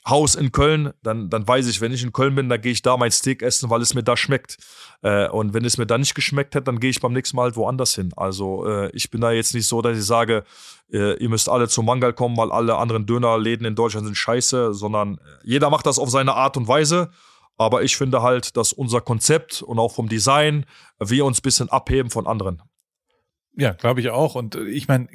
Haus in Köln, dann, dann weiß ich, wenn ich in Köln bin, dann gehe ich da mein Steak essen, weil es mir da schmeckt. Äh, und wenn es mir da nicht geschmeckt hat, dann gehe ich beim nächsten Mal halt woanders hin. Also äh, ich bin da jetzt nicht so, dass ich sage, äh, ihr müsst alle zum Mangal kommen, weil alle anderen Dönerläden in Deutschland sind scheiße, sondern jeder macht das auf seine Art und Weise. Aber ich finde halt, dass unser Konzept und auch vom Design wir uns ein bisschen abheben von anderen. Ja, glaube ich auch. Und ich meine,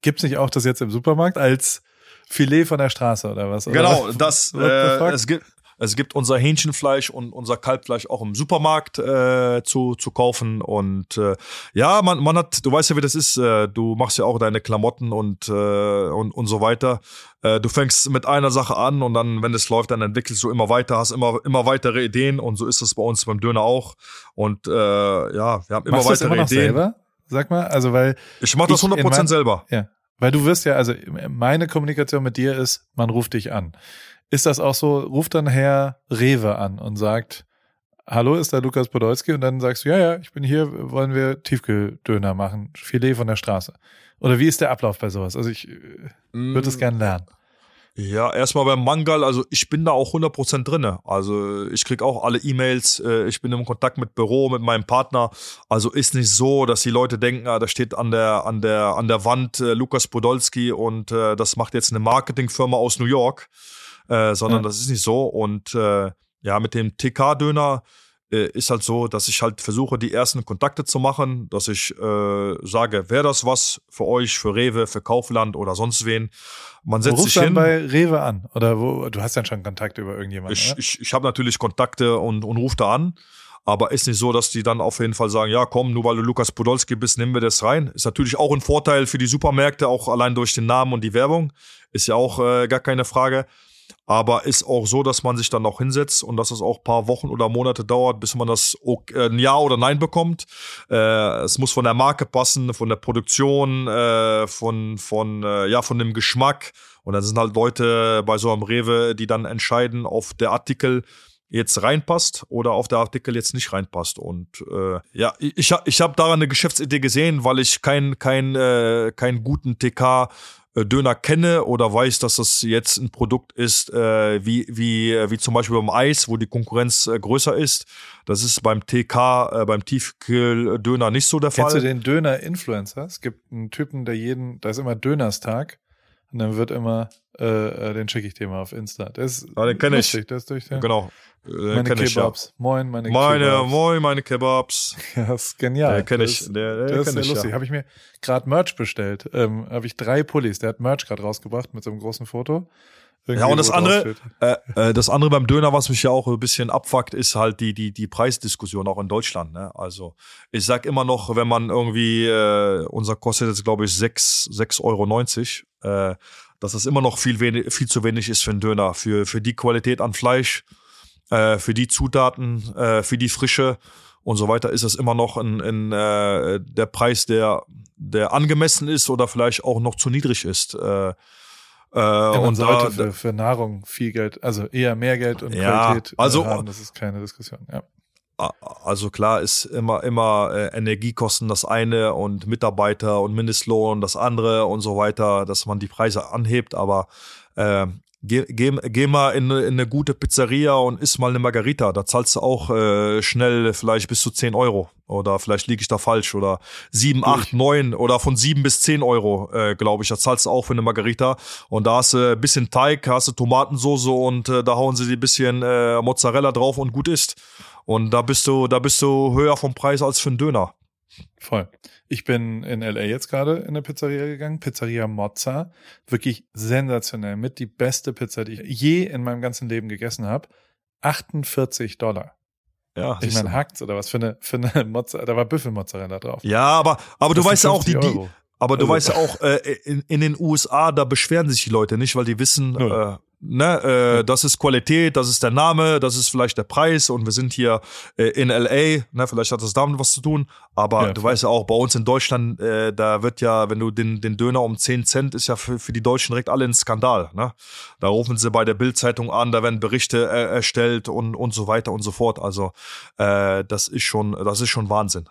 gibt es nicht auch das jetzt im Supermarkt als Filet von der Straße oder was? Oder genau, was? das äh, es gibt es gibt unser Hähnchenfleisch und unser Kalbfleisch auch im Supermarkt äh, zu, zu kaufen. Und äh, ja, man, man hat, du weißt ja, wie das ist, äh, du machst ja auch deine Klamotten und, äh, und, und so weiter. Äh, du fängst mit einer Sache an und dann, wenn es läuft, dann entwickelst du immer weiter, hast immer, immer weitere Ideen und so ist es bei uns beim Döner auch. Und äh, ja, wir haben immer Machst weitere immer noch Ideen. Selber? Sag mal, also weil Ich mache das Ich in 100% mein- selber. Ja. Weil du wirst ja, also meine Kommunikation mit dir ist, man ruft dich an. Ist das auch so, ruft dann Herr Rewe an und sagt, hallo, ist da Lukas Podolski? Und dann sagst du, ja, ja, ich bin hier, wollen wir Tiefkühldöner machen, Filet von der Straße. Oder wie ist der Ablauf bei sowas? Also ich äh, würde es gern lernen. Ja, erstmal beim Mangal, also ich bin da auch 100% drinne. Also ich krieg auch alle E-Mails, äh, ich bin im Kontakt mit Büro, mit meinem Partner. Also ist nicht so, dass die Leute denken, ah, da steht an der, an der, an der Wand äh, Lukas Podolski und äh, das macht jetzt eine Marketingfirma aus New York, äh, sondern Ja. das ist nicht so. Und ja, mit dem TK-Döner ist halt so, dass ich halt versuche, die ersten Kontakte zu machen, dass ich äh, sage, wäre das was für euch, für Rewe, für Kaufland oder sonst wen. Man setzt rufst sich dann hin. bei Rewe an. Oder wo, du hast dann schon Kontakt über irgendjemanden. Ich, oder? ich, ich habe natürlich Kontakte und, und rufe da an. Aber ist nicht so, dass die dann auf jeden Fall sagen, ja komm, nur weil du Lukas Podolski bist, nehmen wir das rein. Ist natürlich auch ein Vorteil für die Supermärkte, auch allein durch den Namen und die Werbung. Ist ja auch äh, gar keine Frage. Aber ist auch so, dass man sich dann auch hinsetzt und dass es auch ein paar Wochen oder Monate dauert, bis man das äh, ein Ja oder Nein bekommt. Äh, es muss von der Marke passen, von der Produktion, äh, von, von, äh, ja, von dem Geschmack. Und dann sind halt Leute bei so einem Rewe, die dann entscheiden, ob der Artikel jetzt reinpasst oder auf der Artikel jetzt nicht reinpasst. Und äh, ja, ich, ich habe daran eine Geschäftsidee gesehen, weil ich keinen kein, äh, keinen guten TK Döner kenne oder weiß, dass das jetzt ein Produkt ist, äh, wie, wie, äh, wie zum Beispiel beim Eis, wo die Konkurrenz äh, größer ist. Das ist beim TK, äh, beim Tiefkühldöner nicht so der Kennst Fall. du den Döner-Influencer? Es gibt einen Typen, der jeden, da ist immer Dönerstag und dann wird immer, äh, äh, den schicke ich dir mal auf Insta. Der ist Ja, den kenn ich. ist durch der, Genau. Äh, meine ich, ja. Kebabs. Moin, meine, Meine, Kebabs. moin, meine Kebabs. (laughs) Ja, das ist genial. Der kenn Das ich. Der, der, Das ist ich, lustig. ja. Habe ich mir gerade Merch bestellt. Ähm, Habe ich drei Pullis. Der hat Merch gerade rausgebracht mit so einem großen Foto. Ja, und das andere, äh, äh, das andere beim Döner, was mich ja auch ein bisschen abfuckt, ist halt die, die, die Preisdiskussion auch in Deutschland. Ne? Also ich sag immer noch, wenn man irgendwie, äh, unser kostet jetzt glaube ich 6, 6,90 Euro, äh, dass das immer noch viel, wenig, viel zu wenig ist für einen Döner, für, für die Qualität an Fleisch, äh, für die Zutaten, äh, für die Frische und so weiter, ist das immer noch ein, ein, äh, der Preis, der, der angemessen ist oder vielleicht auch noch zu niedrig ist. Äh, äh, Ja, man und sollte da, für, für Nahrung viel Geld, also eher mehr Geld und Ja, Qualität also- äh, haben. Das ist keine Diskussion. Ja. Also klar ist immer immer äh, Energiekosten das eine und Mitarbeiter und Mindestlohn das andere und so weiter, dass man die Preise anhebt, aber äh, geh, geh, geh mal in, eine- in eine gute Pizzeria und iss mal eine Margarita, da zahlst du auch äh, schnell vielleicht bis zu 10 Euro. Oder vielleicht liege ich da falsch. Oder 7, 8, 9 oder von 7 bis 10 Euro, äh, glaube ich, da zahlst du auch für eine Margarita. Und da hast du ein bisschen Teig, hast du Tomatensoße und äh, da hauen sie dir ein bisschen äh, Mozzarella drauf und gut ist. Und da bist du, da bist du höher vom Preis als für einen Döner. Voll. Ich bin in LA jetzt gerade in eine Pizzeria gegangen, Pizzeria Mozza. Wirklich sensationell. Mit die beste Pizza, die ich je in meinem ganzen Leben gegessen habe. 48 Dollar. Ja, Ich meine, hackt's oder was für eine, für eine (laughs) Mozzarella, da war Büffelmozzarella drauf. ja, aber, aber du weißt ja auch, die, 50 die, aber du Also- weißt ja auch, äh, in, in den USA, da beschweren sich die Leute nicht, weil die wissen, äh, ne, äh, das ist Qualität, das ist der Name, das ist vielleicht der Preis und wir sind hier äh, in LA, ne, vielleicht hat das damit was zu tun, aber ja, du weißt ja auch, bei uns in Deutschland, äh, da wird ja, wenn du den, den Döner um 10 Cent, ist ja für, für die Deutschen direkt alle ein Skandal, ne? Da rufen sie bei der Bildzeitung an, da werden Berichte äh, erstellt und, und so weiter und so fort, also äh, das ist schon, das ist schon Wahnsinn.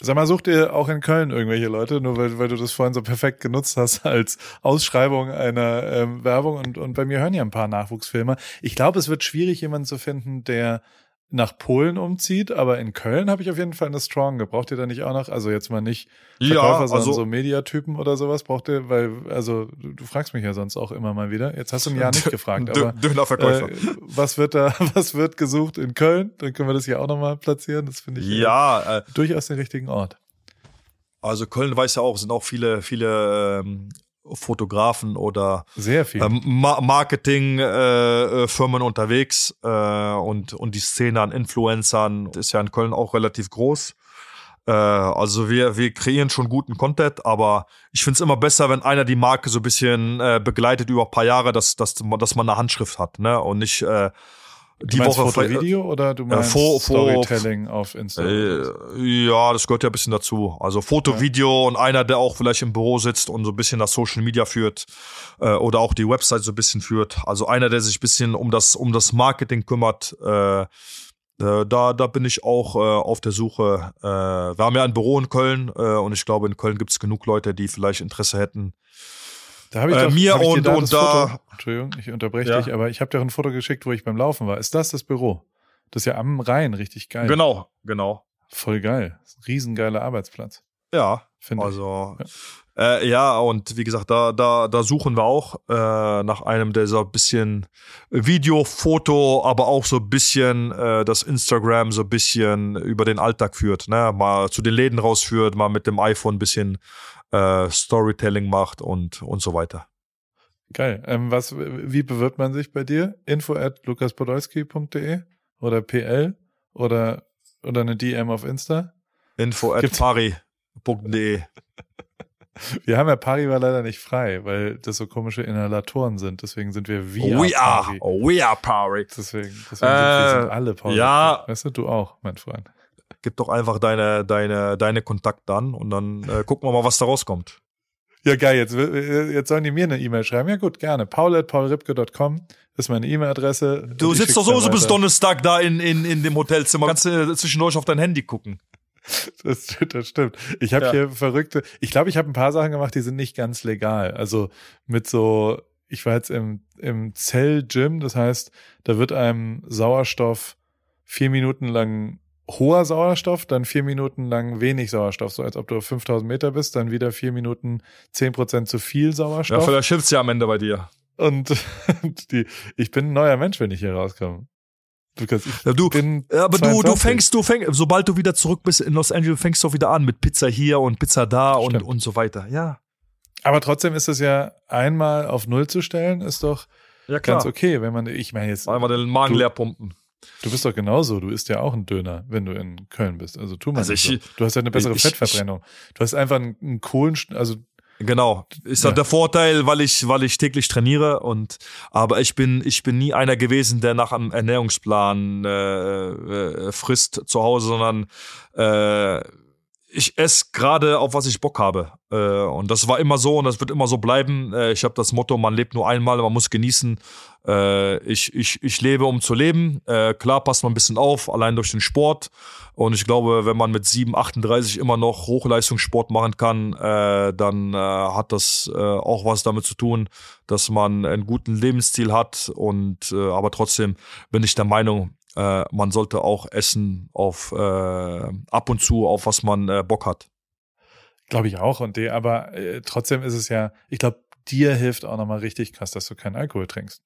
Sag mal, sucht ihr auch in Köln irgendwelche Leute, nur weil, weil du das vorhin so perfekt genutzt hast als Ausschreibung einer ähm, Werbung und, und bei mir hören ja ein paar Nachwuchsfilme. Ich glaube, es wird schwierig, jemanden zu finden, der nach Polen umzieht, aber in Köln habe ich auf jeden Fall eine Strong. Braucht ihr da nicht auch noch, also jetzt mal nicht Verkäufer, ja, sondern also, so Mediatypen oder sowas braucht ihr, weil, also du, fragst mich ja sonst auch immer mal wieder. Jetzt hast du ein Jahr nicht (laughs) gefragt, aber Dönerverkäufer. Äh, was wird da, (laughs) was wird gesucht in Köln? Dann können wir das hier auch nochmal platzieren. Das finde ich ja, äh, durchaus den richtigen Ort. Also Köln weiß ja auch, sind auch viele, viele ähm, Fotografen oder sehr viel ähm, Ma Marketingfirmen äh, äh unterwegs äh, und und die Szene an Influencern ist ja in Köln auch relativ groß. Äh, also wir wir kreieren schon guten Content, aber ich finde es immer besser, wenn einer die Marke so ein bisschen äh, begleitet über ein paar Jahre, dass dass dass man eine Handschrift hat, ne und nicht äh, die Woche Foto, Video oder du meinst äh, Fo Storytelling auf Instagram? Äh, ja, das gehört ja ein bisschen dazu. Also Foto, ja. Video und einer, der auch vielleicht im Büro sitzt und so ein bisschen das Social Media führt äh, oder auch die Website so ein bisschen führt. Also einer, der sich ein bisschen um das um das Marketing kümmert. Äh, äh da, da bin ich auch äh, auf der Suche. Äh, wir haben ja ein Büro in Köln äh, und ich glaube, in Köln gibt es genug Leute, die vielleicht Interesse hätten, da habe ich äh, doch, mir ich und, da und da. Foto, Entschuldigung, ich unterbreche ja. dich, aber ich habe dir ein Foto geschickt, wo ich beim Laufen war. Ist das das Büro? Das ist ja am Rhein richtig geil. Genau, genau. Voll geil. Riesengeiler Arbeitsplatz. Ja, finde also, ich. Ja. Äh, ja, und wie gesagt, da, da, da suchen wir auch äh, nach einem, der so ein bisschen Video, Foto, aber auch so ein bisschen äh, das Instagram so ein bisschen über den Alltag führt, ne? Mal zu den Läden rausführt, mal mit dem iPhone ein bisschen äh, Storytelling macht und, und so weiter. Geil. Ähm, was, wie bewirbt man sich bei dir? Info at lukaspodolski.de oder PL oder, oder eine DM auf Insta? Info at pari.de (laughs) Wir haben ja Pari war leider nicht frei, weil das so komische Inhalatoren sind. Deswegen sind wir via We are, we are Pari. Deswegen, deswegen äh, sind wir alle Pari. Ja. Weißt du, du auch, mein Freund gib doch einfach deine, deine, deine Kontakte an und dann äh, (laughs) gucken wir mal, was da rauskommt. Ja, geil. Jetzt, jetzt sollen die mir eine E-Mail schreiben. Ja, gut, gerne. paul.paulripke.com ist meine E-Mail-Adresse. Du sitzt doch so bis Donnerstag da in, in, in dem Hotelzimmer. Kannst du zwischendurch auf dein Handy gucken. (laughs) Das, das stimmt. Ich habe ja. hier verrückte, ich glaube, ich habe ein paar Sachen gemacht, die sind nicht ganz legal. Also mit so, ich war jetzt im, im Zell-Gym, das heißt, da wird einem Sauerstoff vier Minuten lang hoher Sauerstoff, dann vier Minuten lang wenig Sauerstoff, so als ob du auf 5000 Meter bist, dann wieder vier Minuten zehn Prozent zu viel Sauerstoff. Ja, vielleicht hilft's ja am Ende bei dir. (laughs) Und die, ich bin ein neuer Mensch, wenn ich hier rauskomme. Because ich ja, du, bin aber du, du fängst, du fängst, sobald du wieder zurück bist in Los Angeles, fängst du wieder an mit Pizza hier und Pizza da und, und so weiter. Ja. Aber trotzdem ist es ja einmal auf Null zu stellen, ist doch ja, ganz okay, wenn man, ich meine jetzt. Einmal den Magen leer pumpen. Du bist doch genauso. Du isst ja auch einen Döner, wenn du in Köln bist. Also tu mal also ich, so. Du hast ja eine bessere ich, Fettverbrennung. Du hast einfach einen, Kohlen, also Genau, ist ja. der Vorteil, weil ich, weil ich täglich trainiere und aber ich bin, ich bin nie einer gewesen, der nach einem Ernährungsplan äh, äh, frisst zu Hause, sondern äh, ich esse gerade auf was ich Bock habe. Äh, und das war immer so und das wird immer so bleiben. Äh, ich habe das Motto, man lebt nur einmal, man muss genießen. Äh, ich, ich, ich lebe, um zu leben. Äh, klar passt man ein bisschen auf, allein durch den Sport. Und ich glaube, wenn man mit 7, 38 immer noch Hochleistungssport machen kann, äh, dann äh, hat das auch was damit zu tun, dass man einen guten Lebensstil hat. Und aber trotzdem bin ich der Meinung, äh, man sollte auch essen auf äh, ab und zu, auf was man äh, Bock hat. Glaube ich auch. Und die, aber äh, trotzdem ist es ja, ich glaube, dir hilft auch nochmal richtig krass, dass du keinen Alkohol trinkst.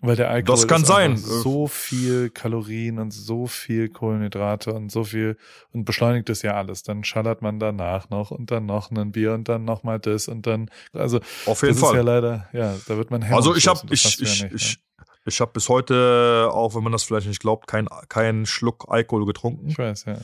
Weil der Alkohol das kann sein. so viel Kalorien und so viel Kohlenhydrate und so viel und beschleunigt es ja alles. Dann schallert man danach noch und dann noch ein Bier und dann noch mal das und dann also auf jeden das Fall. ist ja leider ja da wird man Also ich habe ich ich, ja nicht, ich, ich habe bis heute, auch wenn man das vielleicht nicht glaubt, keinen kein Schluck Alkohol getrunken. Ich weiß, ja.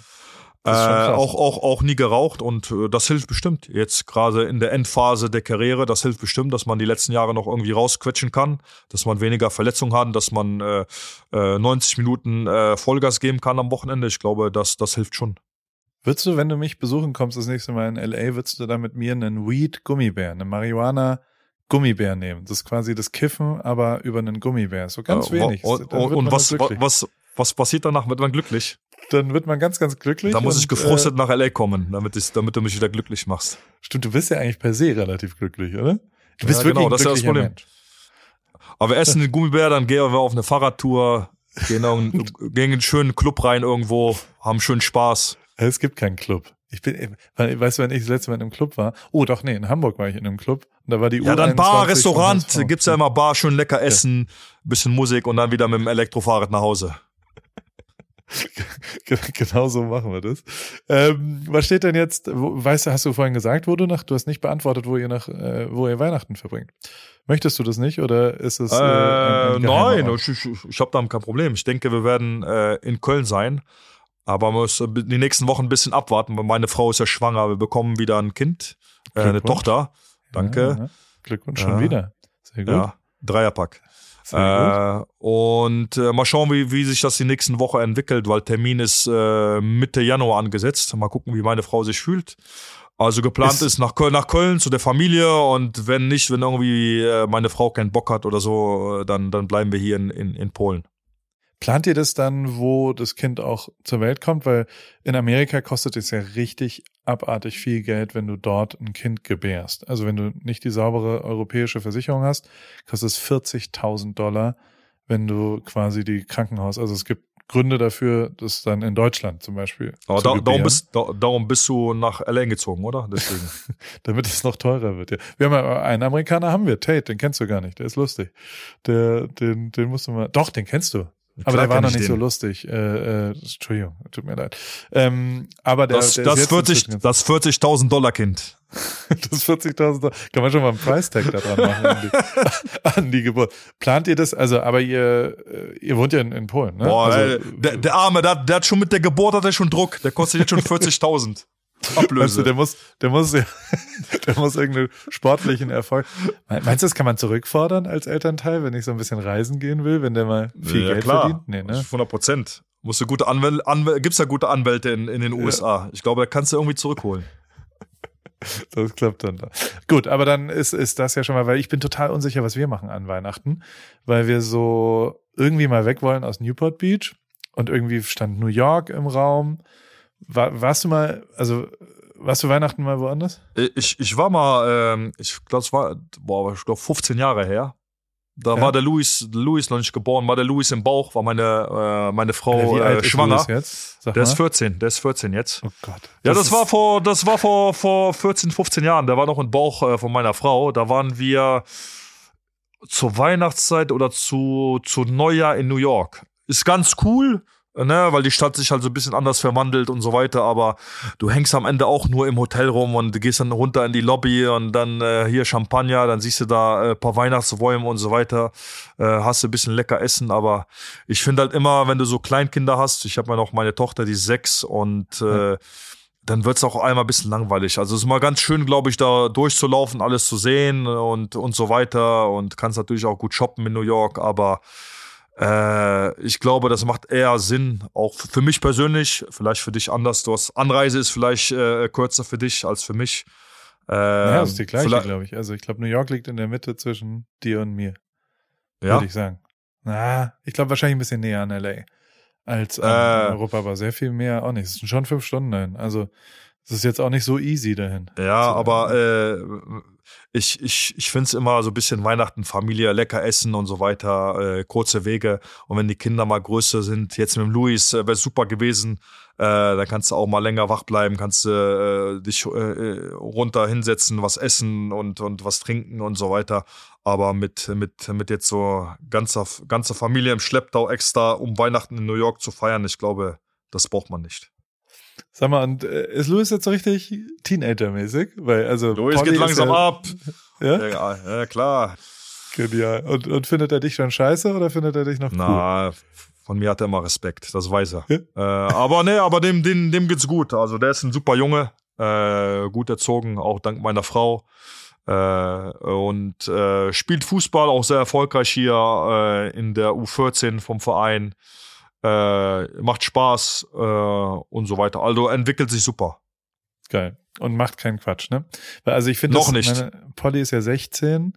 Äh, auch, auch, auch nie geraucht und äh, das hilft bestimmt. Jetzt gerade in der Endphase der Karriere, das hilft bestimmt, dass man die letzten Jahre noch irgendwie rausquetschen kann, dass man weniger Verletzungen hat, dass man äh, äh, 90 Minuten äh, Vollgas geben kann am Wochenende. Ich glaube, das, das hilft schon. Würdest du, wenn du mich besuchen kommst das nächste Mal in LA, würdest du da mit mir einen Weed-Gummibär, eine Marihuana-Gummibär nehmen? Das ist quasi das Kiffen, aber über einen Gummibär. So ganz Äh, wenig. Wird und was, was, was passiert danach? Wird man glücklich? Dann wird man ganz, ganz glücklich. Da muss ich gefrustet Äh, nach LA kommen, damit, ich, damit du mich wieder glücklich machst. stimmt, du bist ja eigentlich per se relativ glücklich, oder? Du bist Ja, wirklich genau, ein das ist ja das Problem. Mensch. Aber wir essen den Gummibär, dann gehen wir auf eine Fahrradtour, gehen (laughs) in einen schönen Club rein irgendwo, haben schönen Spaß. Es gibt keinen Club. Ich bin, weil, weißt du, wenn ich das letzte Mal in einem Club war? Oh, doch, nee, in Hamburg war ich in einem Club. Und da war die Ja, dann U21 Bar, Restaurant, gibt's ja immer Bar, schön lecker essen, bisschen Musik und dann wieder mit dem Elektrofahrrad nach Hause. (laughs) Ge- Genau so machen wir das. Ähm, was steht denn jetzt? Wo, weißt du, hast du vorhin gesagt, wo du nach? Du hast nicht beantwortet, wo ihr nach, äh, wo ihr Weihnachten verbringt. Möchtest du das nicht oder ist es? Äh, ein- ein geheimer nein, Ort? ich, ich, ich habe da kein Problem. Ich denke, wir werden äh, in Köln sein. Aber man muss die nächsten Wochen ein bisschen abwarten, weil meine Frau ist ja schwanger. Wir bekommen wieder ein Kind, äh, eine. Tochter. Danke. Ja, ja. Glückwunsch schon Ja. wieder. Sehr gut. Ja, Dreierpack. Sehr gut. Äh, und äh, mal schauen, wie, wie sich das die nächsten Woche entwickelt, weil Termin ist äh, Mitte Januar angesetzt. Mal gucken, wie meine Frau sich fühlt. Also geplant Ist- ist, nach, Köln, nach Köln zu der Familie und wenn nicht, wenn irgendwie äh, meine Frau keinen Bock hat oder so, äh, dann, dann bleiben wir hier in, in, in Polen. Plant ihr das dann, wo das Kind auch zur Welt kommt? Weil in Amerika kostet es ja richtig abartig viel Geld, wenn du dort ein Kind gebärst. Also wenn du nicht die saubere europäische Versicherung hast, kostet es 40.000 Dollar, wenn du quasi die Krankenhaus, also es gibt Gründe dafür, das dann in Deutschland zum Beispiel Aber zu darum, bist, da, darum bist du nach LA gezogen, oder? Deswegen. (laughs) damit es noch teurer wird. Ja. Wir haben ja, einen Amerikaner haben wir, Tate, den kennst du gar nicht, der ist lustig. Der, den, den musst du mal, doch, den kennst du. Aber der war noch ich nicht so den. lustig. Äh, äh, Entschuldigung, tut mir leid. Ähm, aber der, Das, der das ist jetzt 40 inzwischen das 40.000 Dollar Kind. (laughs) das 40.000 Dollar. Kann man schon mal einen Preistag da dran machen an die, (laughs) an die Geburt. Plant ihr das? Also, aber ihr, äh, ihr wohnt ja in, in Polen, ne? Boah, also, der, der Arme, der, der hat schon mit der Geburt hat er schon Druck. Der kostet jetzt schon (laughs) 40.000. Weißt du, Ablöse. der muss, der muss, ja, (laughs) der muss irgendeinen sportlichen Erfolg. Meinst du, das kann man zurückfordern als Elternteil, wenn ich so ein bisschen reisen gehen will, wenn der mal viel ja, Geld klar. verdient? Nee, ne? 100 Prozent. Musst du gute Anwälte, Anwäl gibt's ja gute Anwälte in, in den USA. Ich glaube, da kannst du irgendwie zurückholen. (laughs) Das klappt dann da. Gut, aber dann ist, ist das ja schon mal, weil ich bin total unsicher, was wir machen an Weihnachten, weil wir so irgendwie mal weg wollen aus Newport Beach und irgendwie stand New York im Raum. War, warst du mal, also warst du Weihnachten mal woanders? Ich, ich war mal, ähm, ich glaube, es war, boah, ich glaube 15 Jahre her. Da Ja. war der Louis, Louis noch nicht geboren, war der Louis im Bauch, war meine, äh, meine Frau Wie alt äh, ist schwanger. Louis jetzt? Sag Der mal. ist 14, der ist 14 jetzt. Oh Gott. Ja, das, ist- war vor, das war vor, vor 14, 15 Jahren. Der war noch im Bauch äh, von meiner Frau. Da waren wir zur Weihnachtszeit oder zu, zu Neujahr in New York. Ist ganz cool, ne, weil die Stadt sich halt so ein bisschen anders verwandelt und so weiter, aber du hängst am Ende auch nur im Hotel rum und gehst dann runter in die Lobby und dann äh, hier Champagner, dann siehst du da äh, paar Weihnachtsbäume und so weiter, äh, hast du ein bisschen lecker Essen, aber ich finde halt immer, wenn du so Kleinkinder hast, ich habe ja noch meine Tochter, die ist sechs und äh, dann wird's auch einmal ein bisschen langweilig. Also es ist mal ganz schön, glaube ich, da durchzulaufen, alles zu sehen und, und so weiter und kannst natürlich auch gut shoppen in New York, aber ich glaube, das macht eher Sinn, auch für mich persönlich, vielleicht für dich anders. Du hast Anreise ist vielleicht äh, kürzer für dich als für mich. Äh, Ja, das ist die gleiche, glaube ich. Also ich glaube, New York liegt in der Mitte zwischen dir und mir, Ja, würde ich sagen. Na, ich glaube wahrscheinlich ein bisschen näher an LA als Äh. Europa, aber sehr viel mehr auch nicht. Es sind schon fünf Stunden dahin. Also es ist jetzt auch nicht so easy dahin. Ja, aber äh, ich, ich, ich finde es immer so ein bisschen Weihnachten, Familie, lecker essen und so weiter, äh, kurze Wege. Und wenn die Kinder mal größer sind, jetzt mit dem Luis, äh, wäre super gewesen. Äh, dann kannst du auch mal länger wach bleiben, kannst du äh, dich äh, runter hinsetzen, was essen und, und was trinken und so weiter. Aber mit, mit, mit jetzt so ganzer, ganzer Familie im Schlepptau extra, um Weihnachten in New York zu feiern, ich glaube, das braucht man nicht. Sag mal, und äh, ist Louis jetzt so richtig Teenager-mäßig? Weil, also. Louis Polly geht langsam ja, ab. (laughs) Ja? Ja, ja, klar. Genial. Und, und findet er dich schon scheiße oder findet er dich noch cool? Na, von mir hat er immer Respekt, das weiß er. Äh, aber nee, aber dem, dem, dem geht's gut. Also der ist ein super Junge, äh, gut erzogen, auch dank meiner Frau. Äh, und äh, spielt Fußball auch sehr erfolgreich hier äh, in der U14 vom Verein. Äh, macht Spaß äh, und so weiter. Also entwickelt sich super. Geil. Und macht keinen Quatsch, ne? Also ich finde, noch nicht. Meine, Polly ist ja 16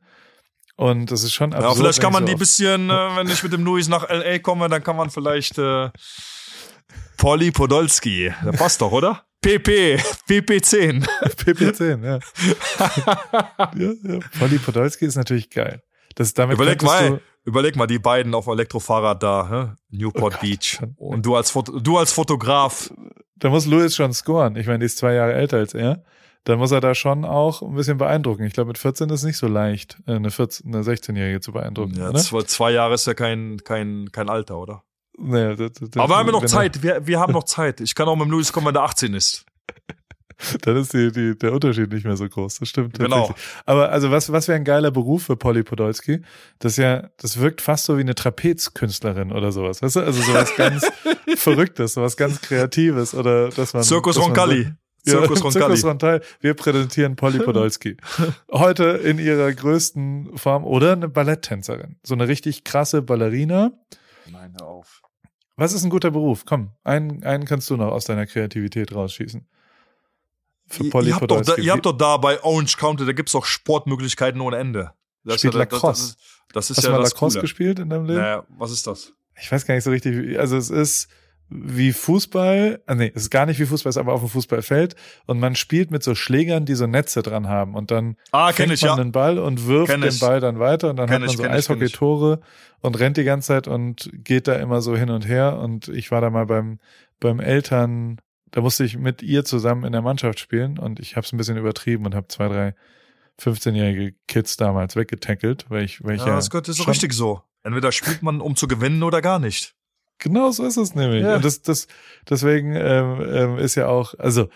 und das ist schon absurd. Ja, vielleicht kann man so die bisschen, (laughs) äh, wenn ich mit dem Luis nach LA komme, dann kann man vielleicht äh, Polly Podolski. Der passt doch, oder? PP, PP10. PP10, ja. (laughs) ja, ja. Polly Podolski ist natürlich geil. Das, damit überleg mal, überleg mal die beiden auf Elektrofahrrad da, hä? Newport oh Beach. Und du als, Foto, du als Fotograf. Da muss Louis schon scoren. Ich meine, die ist zwei Jahre älter als er. Dann muss er da schon auch ein bisschen beeindrucken. Ich glaube, mit 14 ist es nicht so leicht, äh, eine, 14, eine 16-Jährige zu beeindrucken. Ja, zwei, zwei Jahre ist ja kein, kein, kein Alter, oder? Nee, das, das, Aber haben wir noch Zeit. Wir, wir haben (laughs) noch Zeit. Ich kann auch mit dem Louis kommen, wenn der 18 ist. Dann ist die, die, der Unterschied nicht mehr so groß. Das stimmt Genau. Aber also was, was wäre ein geiler Beruf für Polly Podolski? Das ja, das wirkt fast so wie eine Trapezkünstlerin oder sowas. Weißt du? Also sowas (laughs) ganz Verrücktes, sowas ganz Kreatives oder dass man. Circus Roncalli. Circus ja, Roncalli. Circus Roncalli. Wir präsentieren Polly Podolski. Heute in ihrer größten Form oder eine Balletttänzerin. So eine richtig krasse Ballerina. Nein, hör auf. Was ist ein guter Beruf? Komm, einen, einen kannst du noch aus deiner Kreativität rausschießen für Polly ihr, habt doch da, ihr habt doch da bei Orange County, da gibt's doch Sportmöglichkeiten ohne Ende. Das Spielt ja, Lacrosse. Das, das, ist Hast ja du mal das Lacrosse Coole. gespielt in deinem Leben? Naja, was ist das? Ich weiß gar nicht so richtig. Also es ist wie Fußball, ah, nee, es ist gar nicht wie Fußball, es ist aber auf dem Fußballfeld und man spielt mit so Schlägern, die so Netze dran haben und dann ah, fängt ich, man ja. den Ball und wirft kenn den ich. Ball dann weiter und dann kenn hat man ich, so Eishockey-Tore und rennt die ganze Zeit und geht da immer so hin und her und ich war da mal beim beim Eltern da musste ich mit ihr zusammen in der Mannschaft spielen und ich habe es ein bisschen übertrieben und habe zwei, drei 15-jährige Kids damals weggetackelt, weil ich, weil ich ja, ja das gehört so richtig so. Entweder spielt man, um zu gewinnen oder gar nicht. Genau so ist es nämlich. Ja. Und das, das, deswegen ähm, ähm, ist ja auch, also,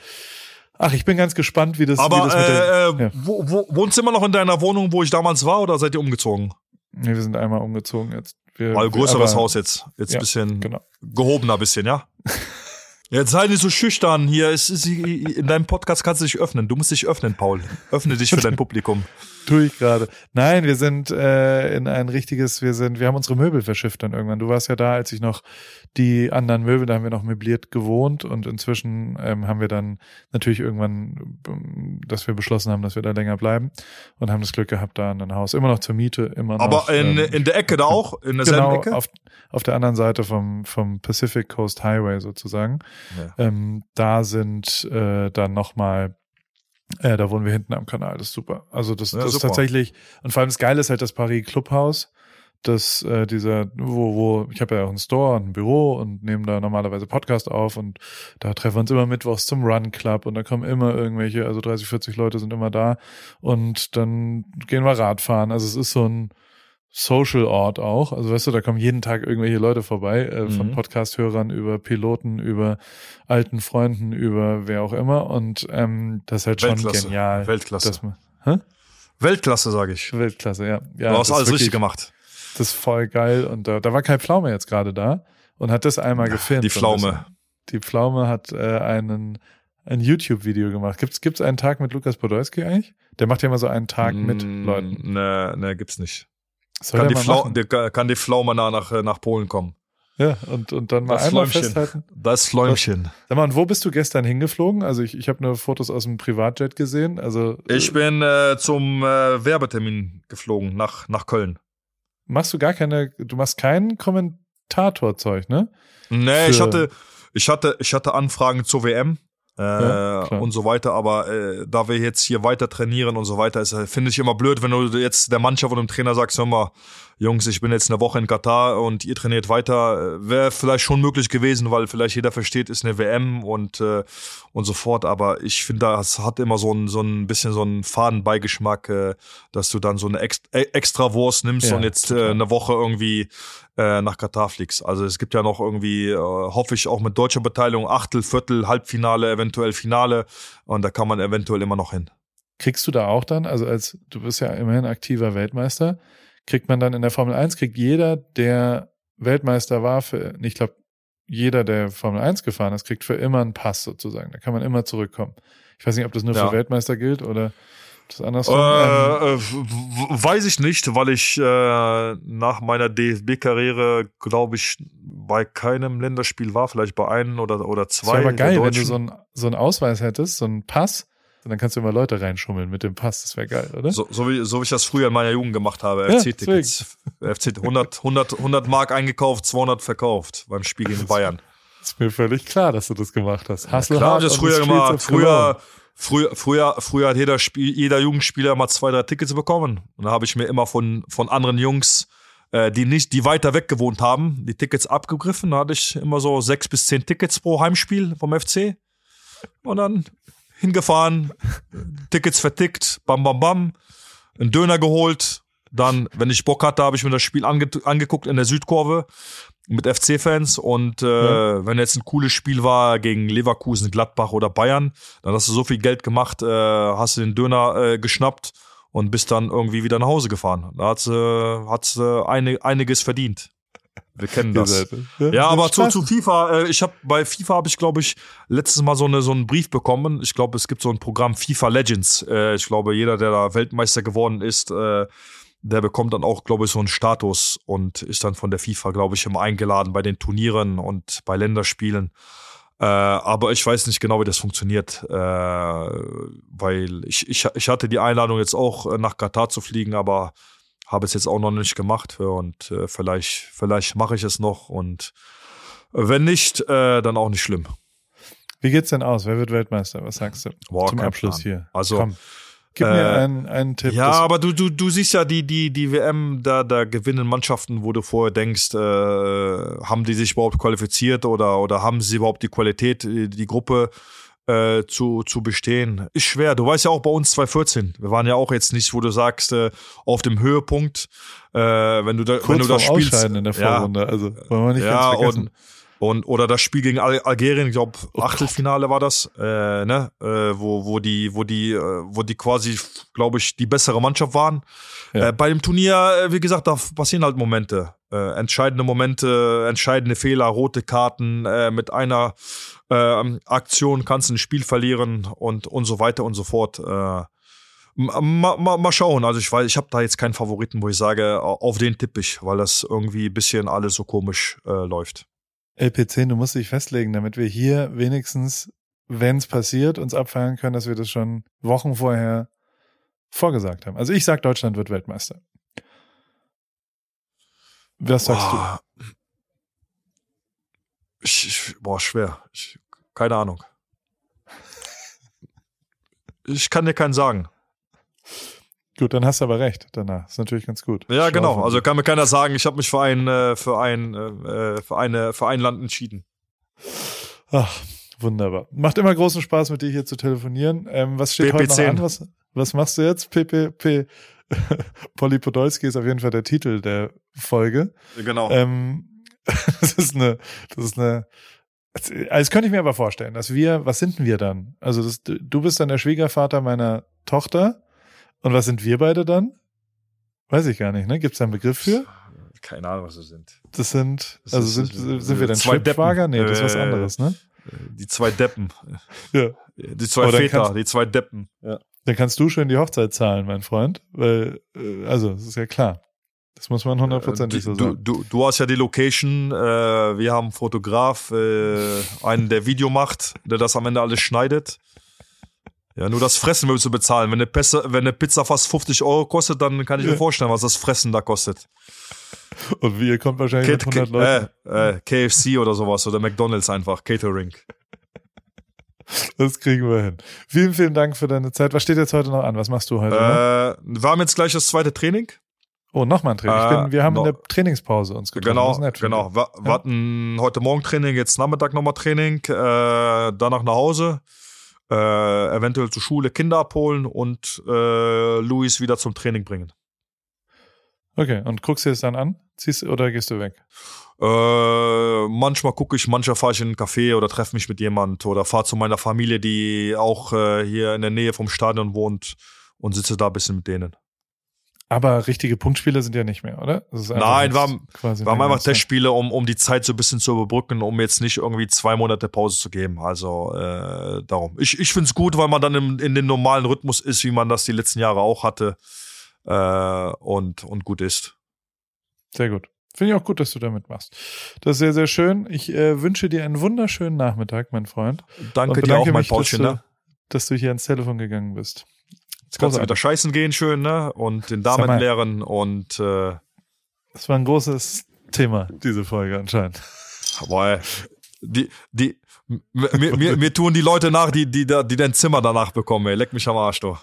ach, ich bin ganz gespannt, wie das, Aber wie das mit der, äh, äh, ja. wo, wo, wohnst du immer noch in deiner Wohnung, wo ich damals war, oder seid ihr umgezogen? Nee, wir sind einmal umgezogen jetzt. Wir, Mal größeres aber- Haus jetzt. Jetzt Ja, ein bisschen genau. gehobener bisschen, ja? (laughs) Jetzt sei nicht so schüchtern. Hier in deinem Podcast kannst du dich öffnen. Du musst dich öffnen, Paul. Öffne dich für dein Publikum. Tue ich gerade. Nein, wir sind äh, in ein richtiges, wir sind, wir haben unsere Möbel verschifft dann irgendwann. Du warst ja da, als ich noch die anderen Möbel, da haben wir noch möbliert gewohnt und inzwischen ähm, haben wir dann natürlich irgendwann, ähm, dass wir beschlossen haben, dass wir da länger bleiben und haben das Glück gehabt, da in ein Haus immer noch zur Miete, immer noch. Aber in, ähm, in der Ecke da auch? In derselben genau, Ecke? auf, auf der anderen Seite vom, vom Pacific Coast Highway sozusagen. Ja. Ähm, da sind äh, dann nochmal, äh, da wohnen wir hinten am Kanal, das ist super. Also das, Ja, das ist tatsächlich, und vor allem das Geile ist halt das Paris Clubhaus, das äh, dieser, wo, wo, ich habe ja auch einen Store und ein Büro und nehmen da normalerweise Podcast auf und da treffen wir uns immer mittwochs zum Run Club und da kommen immer irgendwelche, also 30, 40 Leute sind immer da und dann gehen wir Radfahren. Also es ist so ein Social-Ort auch. Also weißt du, da kommen jeden Tag irgendwelche Leute vorbei, äh, von Mhm. Podcast-Hörern über Piloten, über alten Freunden, über wer auch immer. Und ähm, das ist halt schon Weltklasse. genial. Weltklasse. Dass man, hä? Weltklasse, sage ich. Weltklasse, ja. ja du hast alles richtig wirklich- gemacht. Das ist voll geil. Und da, da war Kai Pflaume jetzt gerade da und hat das einmal gefilmt. Die Pflaume. Die Pflaume hat äh, einen ein YouTube-Video gemacht. Gibt's gibt's einen Tag mit Lukas Podolski eigentlich? Der macht ja immer so einen Tag mit Mm, Leuten. Ne, ne, gibt's nicht. Soll Kann die, Flau der, kann die Pflaume nach, nach, nach Polen kommen. Ja, und, und dann mal Das einmal Fläumchen. festhalten. Das Fläumchen. Sag mal, und wo bist du gestern hingeflogen? Also ich, ich habe nur Fotos aus dem Privatjet gesehen. Also Ich äh, bin äh, zum äh, Werbetermin geflogen nach, nach Köln. machst du gar keine, du machst kein Kommentatorzeug, ne? Nee, ich Für- hatte, ich hatte, ich hatte Anfragen zur WM äh, Ja, und so weiter, aber äh, da wir jetzt hier weiter trainieren und so weiter, ist, äh, finde ich immer blöd, wenn du jetzt der Mannschaft und dem Trainer sagst, hör mal, Jungs, ich bin jetzt eine Woche in Katar und ihr trainiert weiter, äh, wäre vielleicht schon möglich gewesen, weil vielleicht jeder versteht, ist eine WM und äh, und so fort, aber ich finde, das hat immer so ein so ein bisschen so einen Fadenbeigeschmack, äh, dass du dann so eine Ex äh, extra Wurst nimmst Ja, und jetzt äh, eine Woche irgendwie äh, nach Katar fliegst. Also es gibt ja noch irgendwie, äh, hoffe ich, auch mit deutscher Beteiligung Achtel, Viertel, Halbfinale, eventuell Finale. Und da kann man eventuell immer noch hin. Kriegst du da auch dann, also als du bist ja immerhin aktiver Weltmeister, kriegt man dann in der Formel 1, kriegt jeder, der Weltmeister war, für, ich glaube, jeder, der Formel 1 gefahren ist, kriegt für immer einen Pass sozusagen. Da kann man immer zurückkommen. Ich weiß nicht, ob das nur ja. für Weltmeister gilt oder das andersrum. Äh, äh, weiß ich nicht, weil ich äh, nach meiner DFB-Karriere, glaube ich, bei keinem Länderspiel war, vielleicht bei einem oder, oder zwei. Das wäre aber geil, wenn du so einen so einen Ausweis hättest, so einen Pass, und dann kannst du immer Leute reinschummeln mit dem Pass. Das wäre geil, oder? So, so, wie, so wie ich das früher in meiner Jugend gemacht habe. Ja, FC-Tickets. FC 100, 100, 100 Mark eingekauft, 200 verkauft beim Spiel gegen Bayern. Ist mir völlig klar, dass du das gemacht hast. Hast ja, klar, habe ich das früher gemacht. Früher, früher, früher, früher hat jeder, Spiel, jeder Jugendspieler mal zwei, drei Tickets bekommen. Und da habe ich mir immer von, von anderen Jungs, äh, die nicht, die weiter weg gewohnt haben, die Tickets abgegriffen. Da hatte ich immer so sechs bis zehn Tickets pro Heimspiel vom FC. Und dann hingefahren, Tickets vertickt, bam, bam, bam, einen Döner geholt. Dann, wenn ich Bock hatte, habe ich mir das Spiel ange angeguckt in der Südkurve mit FC-Fans und äh, ja. wenn jetzt ein cooles Spiel war gegen Leverkusen, Gladbach oder Bayern, dann hast du so viel Geld gemacht, äh, hast du den Döner äh, geschnappt und bist dann irgendwie wieder nach Hause gefahren. Da hat's, äh, hat's äh, einiges verdient. Wir kennen das. Ja, ja aber zu, zu FIFA, äh, ich habe bei FIFA habe ich glaube ich letztes Mal so eine so einen Brief bekommen. Ich glaube, es gibt so ein Programm FIFA Legends. Äh, ich glaube, jeder der da Weltmeister geworden ist, äh, der bekommt dann auch, glaube ich, so einen Status und ist dann von der FIFA, glaube ich, immer eingeladen bei den Turnieren und bei Länderspielen. Äh, aber ich weiß nicht genau, wie das funktioniert, äh, weil ich, ich, ich hatte die Einladung jetzt auch nach Katar zu fliegen, aber habe es jetzt auch noch nicht gemacht und äh, vielleicht, vielleicht mache ich es noch und wenn nicht, äh, dann auch nicht schlimm. Wie geht's denn aus? Wer wird Weltmeister? Was sagst du Boah, zum Abschluss Plan. hier? Also Komm. Gib mir äh, einen, einen Tipp. Ja, aber du, du, du siehst ja die, die, die WM, da, da gewinnen Mannschaften, wo du vorher denkst, äh, haben die sich überhaupt qualifiziert oder, oder haben sie überhaupt die Qualität, die Gruppe äh, zu, zu bestehen. Ist schwer. Du weißt ja auch bei uns 2014. Wir waren ja auch jetzt nicht, wo du sagst, äh, auf dem Höhepunkt, äh, wenn du da, Kurz wenn du da spielst. Ausscheiden in der Vorrunde, ja, also wollen wir nicht ja, ganz vergessen. Und, und oder das Spiel gegen Al Algerien, ich glaube Achtelfinale war das, äh, ne, äh, wo wo die wo die äh, wo die quasi, glaube ich, die bessere Mannschaft waren. Ja. Äh, bei dem Turnier, äh, wie gesagt, da passieren halt Momente, äh, entscheidende Momente, entscheidende Fehler, rote Karten. Äh, mit einer äh, Aktion kannst ein Spiel verlieren und und so weiter und so fort. Äh, Mal, mal, mal schauen. Also ich weiß, ich habe da jetzt keinen Favoriten, wo ich sage, auf den tippe ich, weil das irgendwie ein bisschen alles so komisch äh, läuft. LP10, du musst dich festlegen, damit wir hier wenigstens, wenn es passiert, uns abfeiern können, dass wir das schon Wochen vorher vorgesagt haben. Also ich sag, Deutschland wird Weltmeister. Was sagst boah. Ich, boah, schwer. Ich, keine Ahnung. Ich kann dir keinen sagen. Gut, dann hast du aber recht danach. Ist natürlich ganz gut. Ja, Schau genau. Also kann mir keiner sagen, ich habe mich für ein, äh, für ein, äh, für eine, für ein Land entschieden. Ach, wunderbar. Macht immer großen Spaß, mit dir hier zu telefonieren. Ähm, was steht PP heute noch an? Was, was machst du jetzt? PPP. (laughs) Polly Podolski ist auf jeden Fall der Titel der Folge. Genau. Ähm, (laughs) das ist eine, das ist eine, also das könnte ich mir aber vorstellen, dass wir, was sind wir dann? Also das, du bist dann der Schwiegervater meiner Tochter und was sind wir beide dann? Weiß ich gar nicht, ne? Gibt es da einen Begriff für? Keine Ahnung, was wir sind. Das sind, das also sind, sind, sind wir dann Schwibschwager? Nee, das ist was äh, anderes, ne? Die zwei Deppen. Ja. Die zwei Väter, kannst, die zwei Deppen. Ja. Dann kannst du schön die Hochzeit zahlen, mein Freund. Weil, äh, also, das ist ja klar. Das muss man hundertprozentig so sagen. Du, du, du hast ja die Location, äh, wir haben einen Fotograf, äh, einen, der Video macht, der das am Ende alles schneidet. Ja, nur das Fressen willst du bezahlen. Wenn eine, Pizza, wenn eine Pizza fast 50 Euro kostet, dann kann ich mir vorstellen, was das Fressen da kostet. Und wie, ihr kommt wahrscheinlich Kate, mit 100 Leuten. Äh, äh, KFC oder sowas oder McDonalds einfach, Catering. Das kriegen wir hin. Vielen, vielen Dank für deine Zeit. Was steht jetzt heute noch an? Was machst du heute? Äh, wir haben jetzt gleich das zweite Training. Oh, nochmal ein Training. Bin, wir haben no. in der Trainingspause uns getroffen. Genau, genau. Wir ja. hatten heute Morgen Training, jetzt Nachmittag nochmal Training, äh, danach nach Hause äh, eventuell zur Schule Kinder abholen und äh, Luis wieder zum Training bringen. Okay, und guckst du es dann an? Ziehst oder gehst du weg? Äh, manchmal gucke ich, manchmal fahre ich in einen Café oder treffe mich mit jemand oder fahre zu meiner Familie, die auch äh, hier in der Nähe vom Stadion wohnt und sitze da ein bisschen mit denen. Aber richtige Punktspiele sind ja nicht mehr, oder? Nein, war, quasi waren einfach Testspiele, um, um die Zeit so ein bisschen zu überbrücken, um jetzt nicht irgendwie zwei Monate Pause zu geben. Also äh, darum. Ich, ich finde es gut, weil man dann im, in den normalen Rhythmus ist, wie man das die letzten Jahre auch hatte. Äh, und, und gut ist. Sehr gut. Finde ich auch gut, dass du damit machst. Das ist sehr, sehr schön. Ich äh, wünsche dir einen wunderschönen Nachmittag, mein Freund. Danke dir auch, mein Paulchen, dass, ne? dass du hier ans Telefon gegangen bist. Jetzt kannst du wieder scheißen gehen, schön, ne? Und den Damen lehren und äh, Das war ein großes Thema, diese Folge anscheinend. Boah, die, die, mir, mir, mir tun die Leute nach, die, die, die dein Zimmer danach bekommen, ey. Leck mich am Arsch, du.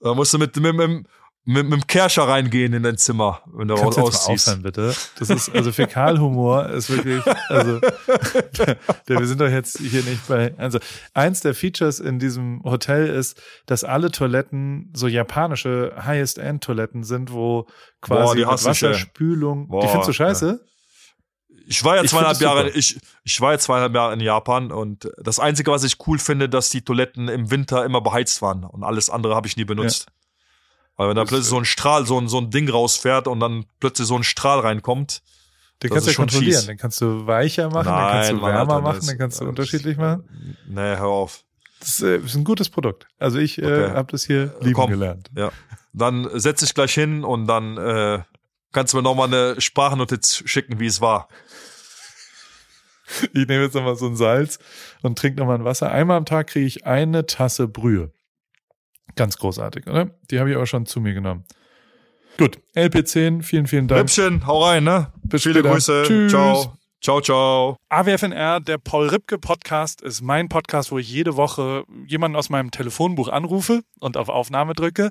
Da musst du mit, mit, mit, mit, mit dem Kerscher reingehen in dein Zimmer, wenn du Kannst raus ausziehst. Aufhören, bitte. Das ist, also Fäkalhumor ist wirklich, also, der, (laughs) der, wir sind doch jetzt hier nicht bei, also, eins der Features in diesem Hotel ist, dass alle Toiletten so japanische Highest-End-Toiletten sind, wo quasi Boah, Wasserspülung, Boah, die findest du scheiße? Ja. Ich war ja zweieinhalb Jahre, ich, ich war ja zweieinhalb Jahre in Japan und das Einzige, was ich cool finde, dass die Toiletten im Winter immer beheizt waren und alles andere habe ich nie benutzt. Ja. Weil wenn da plötzlich so ein Strahl, so ein, so ein Ding rausfährt und dann plötzlich so ein Strahl reinkommt. Den kannst du ja kontrollieren. Fies. Den kannst du weicher machen, Nein, den kannst du wärmer Alter, machen, den kannst du unterschiedlich machen. Nee, hör auf. Das ist, äh, ist ein gutes Produkt. Also ich äh, okay. äh, habe das hier lieben Komm, gelernt. Ja. Dann setz dich gleich hin und dann äh, kannst du mir nochmal eine Sprachnotiz schicken, wie es war. Ich nehme jetzt nochmal so ein Salz und trinke nochmal ein Wasser. Einmal am Tag kriege ich eine Tasse Brühe. Ganz großartig, oder? Die habe ich aber schon zu mir genommen. Gut, LP10, vielen, vielen Dank. Rippchen, hau rein, ne? Bis Viele später. Grüße. Tschüss. Ciao. Ciao, ciao. AWFNR, der Paul Ripke Podcast, ist mein Podcast, wo ich jede Woche jemanden aus meinem Telefonbuch anrufe und auf Aufnahme drücke.